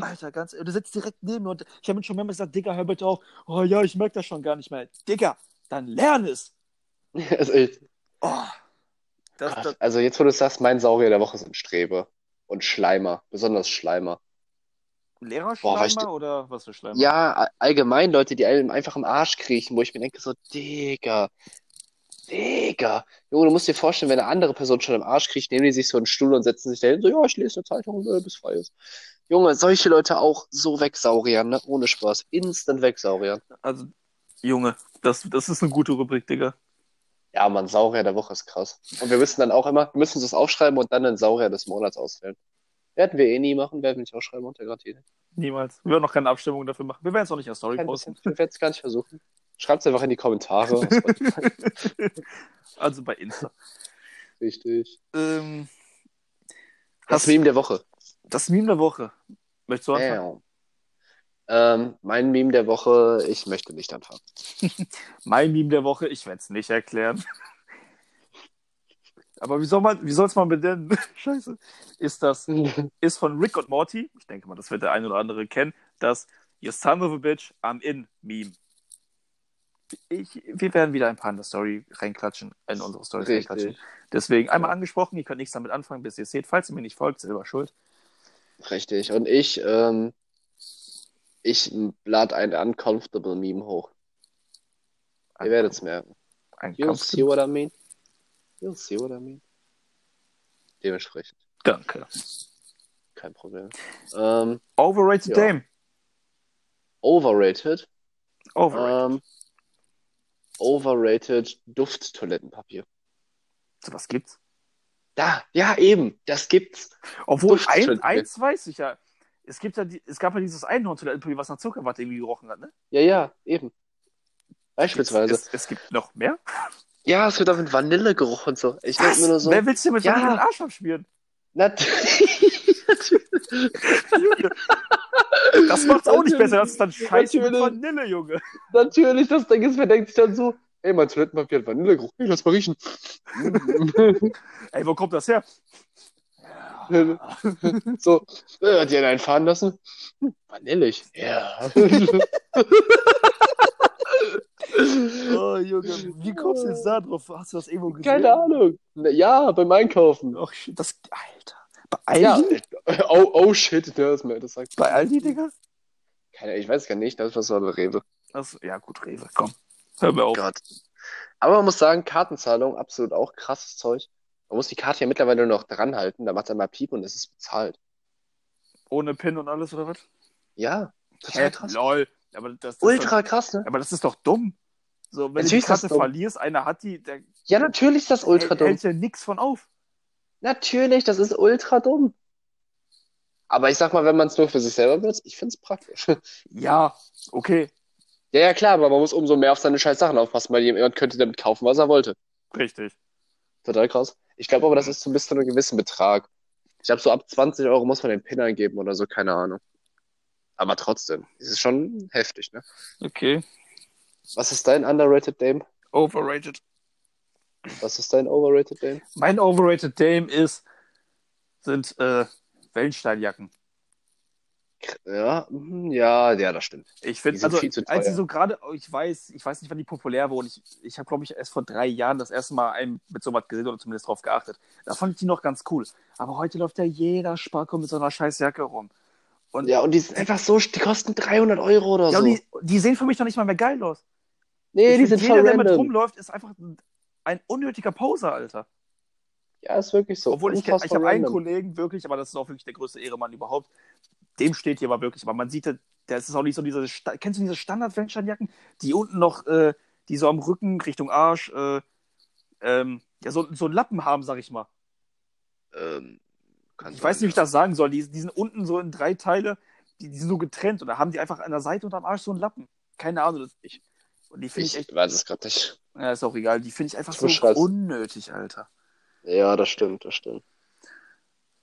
Alter, ganz, du sitzt direkt neben mir und ich habe ihm schon mehrmals gesagt, Digga, hör bitte auf. Oh ja, ich merke das schon gar nicht mehr. Digga, dann lern es. ist echt. Oh, das, Gott. das, Also jetzt, wo du sagst, mein Saurier der Woche sind Streber und Schleimer, besonders Schleimer. Boah, Lehrerschleimer oder was für Schleimer? Ja, allgemein Leute, die einem einfach im Arsch kriechen, wo ich mir denke so, Digga, Digga. Junge, du musst dir vorstellen, wenn eine andere Person schon im Arsch kriecht, nehmen die sich so einen Stuhl und setzen sich dahin, so, ja, ich lese eine Zeitung, äh, bis frei ist. Junge, solche Leute auch so wegsauriern, ne? Ohne Spaß. Instant wegsauriern. Also, Junge, das, das ist eine gute Rubrik, Digga. Ja, man, Saurier der Woche ist krass. Und wir müssen dann auch immer, wir müssen das aufschreiben und dann den Saurier des Monats auswählen. Werden wir eh nie machen, werden wir nicht aufschreiben unter Gratine. Niemals. Wir werden noch keine Abstimmung dafür machen. Wir werden es auch nicht in der Story Kein posten. bisschen. Wir werden es gar nicht versuchen. Schreibt es einfach in die Kommentare. also bei Insta. Richtig. Ähm, Das hast Meme der Woche. Das Meme der Woche. Möchtest du anfangen? Ähm, mein Meme der Woche, ich möchte nicht anfangen. Mein Meme der Woche, ich werde es nicht erklären. Aber wie soll man, wie soll es man benennen? Scheiße. Ist das, ist von Rick und Morty, ich denke mal, das wird der eine oder andere kennen, das You son of a bitch, I'm in Meme. Ich, wir werden wieder ein paar in der Story reinklatschen, in unsere Story reinklatschen. Deswegen einmal angesprochen, ihr könnt nichts damit anfangen, bis ihr es seht. Falls ihr mir nicht folgt, selber schuld. Richtig. Und ich, ähm, ich lade ein uncomfortable Meme hoch. Ihr werdet es merken. You'll see what I mean. You'll see what I mean. Dementsprechend. Danke. Kein Problem. Ähm, Overrated Ja. Dame. overrated. Overrated. Ähm, overrated Duft-Toilettenpapier. so was gibt's? Da, ja, eben. Das gibt's. Obwohl, Duft- ein, eins weiß ich ja. Es, gibt ja die, es gab ja dieses Einhorn-Toilettenpapier, was nach Zuckerwatte irgendwie gerochen hat, ne? Ja, ja, eben. Beispielsweise. Es, es gibt noch mehr. Ja, es wird auch mit Vanillegeruch und so. Ich denke mir nur so. Wer willst du mit Ja. Vanille den Arsch abschmieren? Natürlich. Das macht's auch nicht besser. Das ist dann scheiße mit. Vanille, Junge. Natürlich, das Ding ist, wer denkt sich dann so, ey, mein Toilettenpapier hat Vanillegeruch. Hey, lass mal riechen. Ey, wo kommt das her? so, äh, hat die einen fahren lassen? Hm, vanillig. Ja. Oh, Junge, wie kommst du jetzt da drauf? Hast du das irgendwo gesehen? Keine Ahnung. Na, Ja, beim Einkaufen. Ach, shit, das, Alter. Bei Aldi? Ja. Oh, oh shit, der ist mir, das sagt. Bei Aldi, Digga? Keine, ich weiß gar nicht, das ist was war Rewe. Das, ja, gut, Rewe, komm. Hör mir auf. Gott. Aber man muss sagen, Kartenzahlung, absolut auch krasses Zeug. Man muss die Karte ja mittlerweile nur noch dran halten, da macht er mal Piep und es ist bezahlt. Ohne Pin und alles, oder was? Ja, total krass. Lol. Aber das, das Ultra krass, ne? Aber das ist doch dumm. So, wenn Natürlich du die das Karte verlierst, einer hat die, der Ja, natürlich ist das ultra dumm. hält ja nichts von auf. Natürlich, das ist ultra dumm. Aber ich sag mal, wenn man es nur für sich selber benutzt, ich find's praktisch. Ja, okay, Ja, ja, klar, aber man muss umso mehr auf seine scheiß Sachen aufpassen, weil jemand könnte damit kaufen, was er wollte. richtig. Total krass. Ich glaube aber, das ist so bis zu einem gewissen Betrag. Ich glaube, so ab 20 Euro muss man den PIN eingeben oder so, keine Ahnung. Aber trotzdem, es ist schon heftig, ne? Okay. Was ist dein underrated Dame? Overrated. Was ist dein overrated Dame? Mein Overrated Dame ist, sind äh, Wellensteinjacken. Ja, mhm, ja, ja, das stimmt. Ich finde, also als sie so gerade, ich weiß, ich weiß nicht, wann die populär wurden. Ich, ich habe, glaube ich, erst vor drei Jahren das erste Mal einen mit so was gesehen oder zumindest drauf geachtet. Da fand ich die noch ganz cool. Aber heute läuft ja jeder Sparko mit so einer scheiß Jacke rum. Und, Ja, und die sind einfach so, die kosten 300 Euro oder ja, so. die, die sehen für mich doch nicht mal mehr geil aus. nee, Ich die sind jeder, voll der mit random. rumläuft, ist einfach ein unnötiger Poser, Alter. Ja, ist wirklich so. Obwohl ich, ich habe einen. Kollegen wirklich, aber das ist auch wirklich der größte Ehremann überhaupt. Dem steht hier aber wirklich, aber man sieht, der ist auch nicht so diese, kennst du diese Standard-Wellensteinjacken, die unten noch, äh, die so am Rücken Richtung Arsch, äh, ähm, ja, so, so einen Lappen haben, sag ich mal. Ähm, Ich sein, weiß nicht, wie ich das sagen soll. Die, die sind unten so in drei Teile, die, die sind so getrennt und da haben die einfach an der Seite und am Arsch so einen Lappen. Keine Ahnung. Das, Ich- und die finde ich Ich echt, weiß es gerade nicht. ja, ist auch egal, die finde ich einfach Ich so unnötig, Alter. Ja, das stimmt, das stimmt.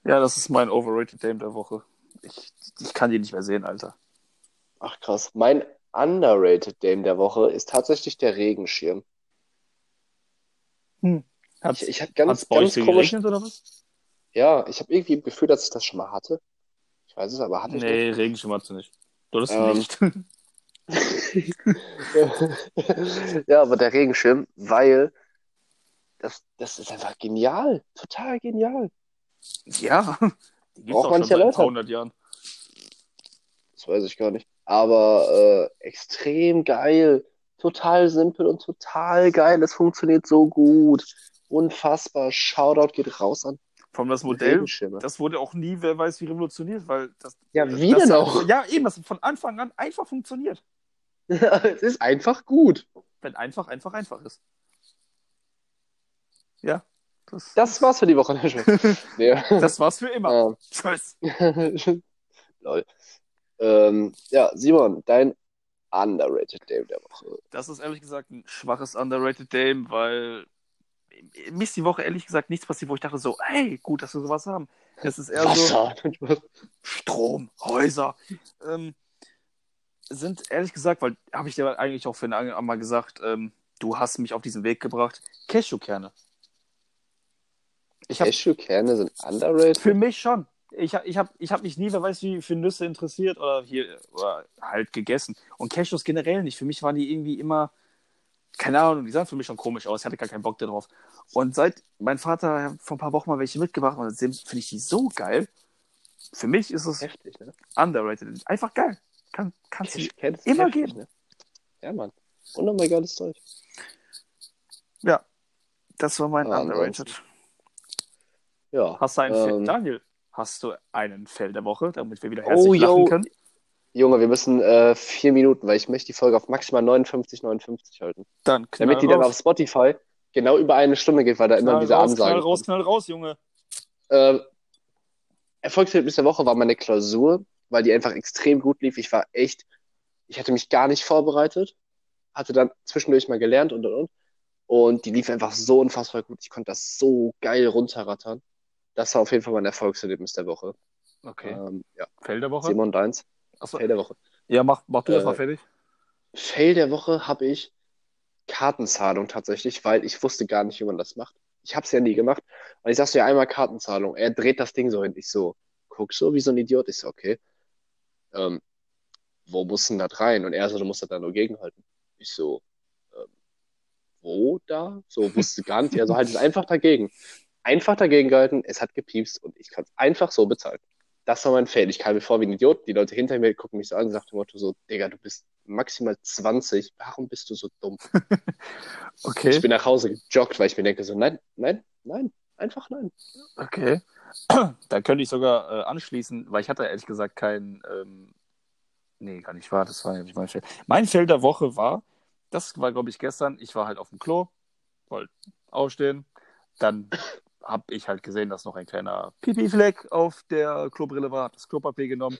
Ja, das ist mein Overrated Dame der Woche. Ich, ich kann die nicht mehr sehen, Alter. Ach krass. Mein underrated Dame der Woche ist tatsächlich der Regenschirm. Hat's, Ich, ich habe ganz, ganz komisch. oder was? Ja, ich habe irgendwie im Gefühl, dass ich das schon mal hatte. Ich weiß es, aber hatte ich Nee, Regenschirm hast du nicht. Du hast Ähm, nicht. nicht. ja, aber der Regenschirm, weil das, das ist einfach genial. Total genial. ja, die Braucht auch man schon seit paar hundert Jahren. Das weiß ich gar nicht. Aber äh, extrem geil. Total simpel und total geil. Es funktioniert so gut. Unfassbar. Shoutout geht raus an. Von das Modell, das wurde auch nie, wer weiß, wie revolutioniert, weil das. Ja, wie das denn auch? Ja, eben, das von Anfang an einfach funktioniert. es ist einfach gut. Wenn einfach, einfach, einfach ist. Ja. Das, Das war's für die Woche. nee. das war's für immer. Tschüss. Ähm, Lol. Ähm, ja, Simon, dein underrated Game der Woche. Das ist ehrlich gesagt ein schwaches Underrated Game, weil mir ist die Woche ehrlich gesagt nichts passiert, wo ich dachte so, hey, gut, dass wir sowas haben. Es ist eher so Wasser. Strom, Häuser. Ähm, sind ehrlich gesagt, weil habe ich dir eigentlich auch für einmal gesagt, ähm, du hast mich auf diesen Weg gebracht, Cashewkerne. Ich habe Cashewkerne sind underrated. für mich schon. Ich, hab- ich habe ich hab mich nie, wer weiß wie, für Nüsse interessiert oder hier oder halt gegessen. Und Cashews generell nicht. Für mich waren die irgendwie immer, keine Ahnung, die sahen für mich schon komisch aus. Ich hatte gar keinen Bock darauf. Und seit mein Vater vor ein paar Wochen mal welche mitgebracht hat, finde ich die so geil. Für mich ist es Heftig, ne? underrated. Einfach geil. Kann, kannst du immer heftig, geben. Ne? Ja, Mann. Unnormal geiles Zeug. Ja, das war mein Ah, underrated. Ja. Hast du einen? Ähm, Daniel, hast du einen Fell der Woche, damit wir wieder Oh, herzlich lachen yo. können? Junge, wir müssen äh, vier Minuten, weil ich möchte die Folge auf maximal 59, 59 halten. Dann knall Damit die dann raus. auf Spotify genau über eine Stunde geht, weil da immer diese raus, Ansagen knall raus, knall raus, Junge. Ähm, Erfolgserlebnis der Woche war meine Klausur, weil die einfach extrem gut lief. Ich war echt, ich hatte mich gar nicht vorbereitet, hatte dann zwischendurch mal gelernt und und und. Und die lief einfach so unfassbar gut. Ich konnte das so geil runterrattern. Das war auf jeden Fall mein Erfolgserlebnis der Woche. Okay. Ähm, ja, Fell der Woche? Simon Deins, Achso. Fail der Woche. Ja, mach, mach du das Äh, mal fertig. Fail der Woche habe ich Kartenzahlung tatsächlich, weil ich wusste gar nicht, wie man das macht. Ich habe es ja nie gemacht. Und ich sag so, ja, einmal Kartenzahlung. Er dreht das Ding so hin. Ich so, guck so wie so ein Idiot. Ich so, okay. Ähm, wo muss denn das rein? Und er so, du musst das da nur gegenhalten. Ich so, ähm, wo da? So, wusste gar nicht. Er so, halt es einfach dagegen. Einfach dagegen gehalten, es hat gepiepst und ich kann es einfach so bezahlen. Das war mein Fail. Ich kam mir vor wie ein Idiot. Die Leute hinter mir gucken mich so an und sagen dem Motto so, Digga, du bist maximal 20. Warum bist du so dumm? Okay. Ich bin nach Hause gejoggt, weil ich mir denke so, nein, nein, nein, einfach nein. Okay. Da könnte ich sogar äh, anschließen, weil ich hatte ehrlich gesagt keinen. Ähm, nee, gar nicht wahr. Das war ja nicht mein Feld. Mein Feld der Woche war, das war, glaube ich, gestern. Ich war halt auf dem Klo, wollte aufstehen. Dann habe ich halt gesehen, dass noch ein kleiner Pipi-Fleck auf der Klobrille war. Das Klopapier genommen.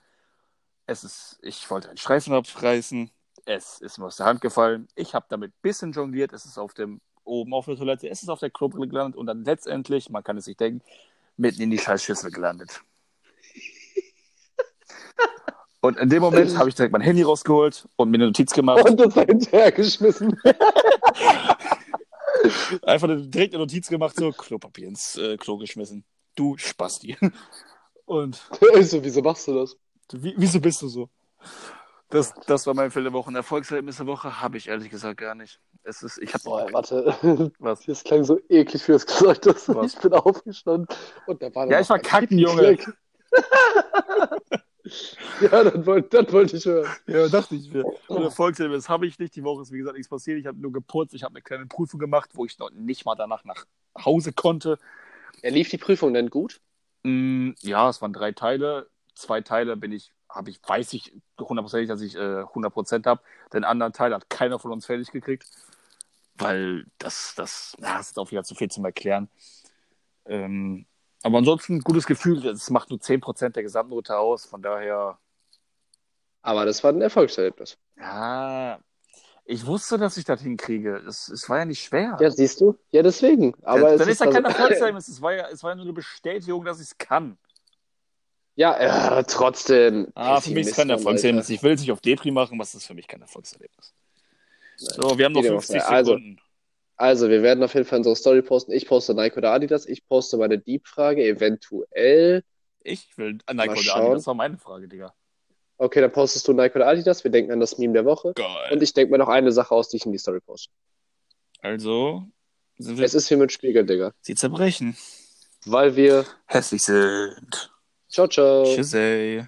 Es ist, ich wollte einen Streifen abreißen. Es ist mir aus der Hand gefallen. Ich habe damit ein bisschen jongliert. Es ist auf dem, oben auf der Toilette. Es ist auf der Klobrille gelandet und dann letztendlich, man kann es sich denken, mitten in die Scheißschüssel gelandet. Und in dem Moment habe ich direkt mein Handy rausgeholt und mir eine Notiz gemacht. Und das hinterhergeschmissen. Einfach eine, direkt eine Notiz gemacht, so Klopapier ins äh, Klo geschmissen. Du Spasti. Und Ich so, wieso machst du das? wie, wieso bist du so? Das, das war mein Feld der Woche. Ein Erfolgserlebnis der Woche habe ich ehrlich gesagt gar nicht. Es ist, ich habe Boah, warte. was. Das klang so eklig, wie du es gesagt hast. Was? Ich bin aufgestanden und da war Ja, ich war ein kacken, Junge. Ja, das wollte das wollte ich hören. Ja, dachte ich mir. Und Erfolgserlebnis habe ich nicht. Die Woche ist, wie gesagt, nichts passiert. Ich habe nur geputzt. Ich habe eine kleine Prüfung gemacht, wo ich noch nicht mal danach nach Hause konnte. Er lief die Prüfung denn gut? Mm, ja, es waren drei Teile. Zwei Teile bin ich, habe ich, weiß ich hundertprozentig, dass ich äh, 100% habe. Den anderen Teil hat keiner von uns fertig gekriegt, weil das, das, ja, das ist auch wieder zu viel zum Erklären. Ähm, aber ansonsten gutes Gefühl. Es macht nur 10% der Gesamtnote aus. Von daher, Aber das war ein Erfolgserlebnis. ja, ich wusste, dass ich das hinkriege. Es, es war ja nicht schwer. Ja, siehst du? Ja, deswegen. Aber es dann ist ja also- kein Erfolgserlebnis. Es war ja, es war ja nur eine Bestätigung, dass ich es kann. Ja, ja, trotzdem. Ah, für mich ist es kein Erfolgserlebnis. Ich will es nicht auf Depri machen, was ist für mich kein Erfolgserlebnis. So, wir haben noch Jeder 50 macht- also- Sekunden. Also, wir werden auf jeden Fall unsere Story posten. Ich poste Nike oder Adidas. Ich poste meine Dieb-Frage. Eventuell. Ich will Nike Mal oder schauen. Adi, das war meine Frage, Digga. Okay, dann postest du Nike oder Adidas. Wir denken an das Meme der Woche. Geil. Und ich denke mir noch eine Sache aus, die ich in die Story poste. Also, Es ist wie mit Spiegel, Digga. sie zerbrechen. Weil wir. Hässlich sind. Ciao, ciao. Tschüss, ey.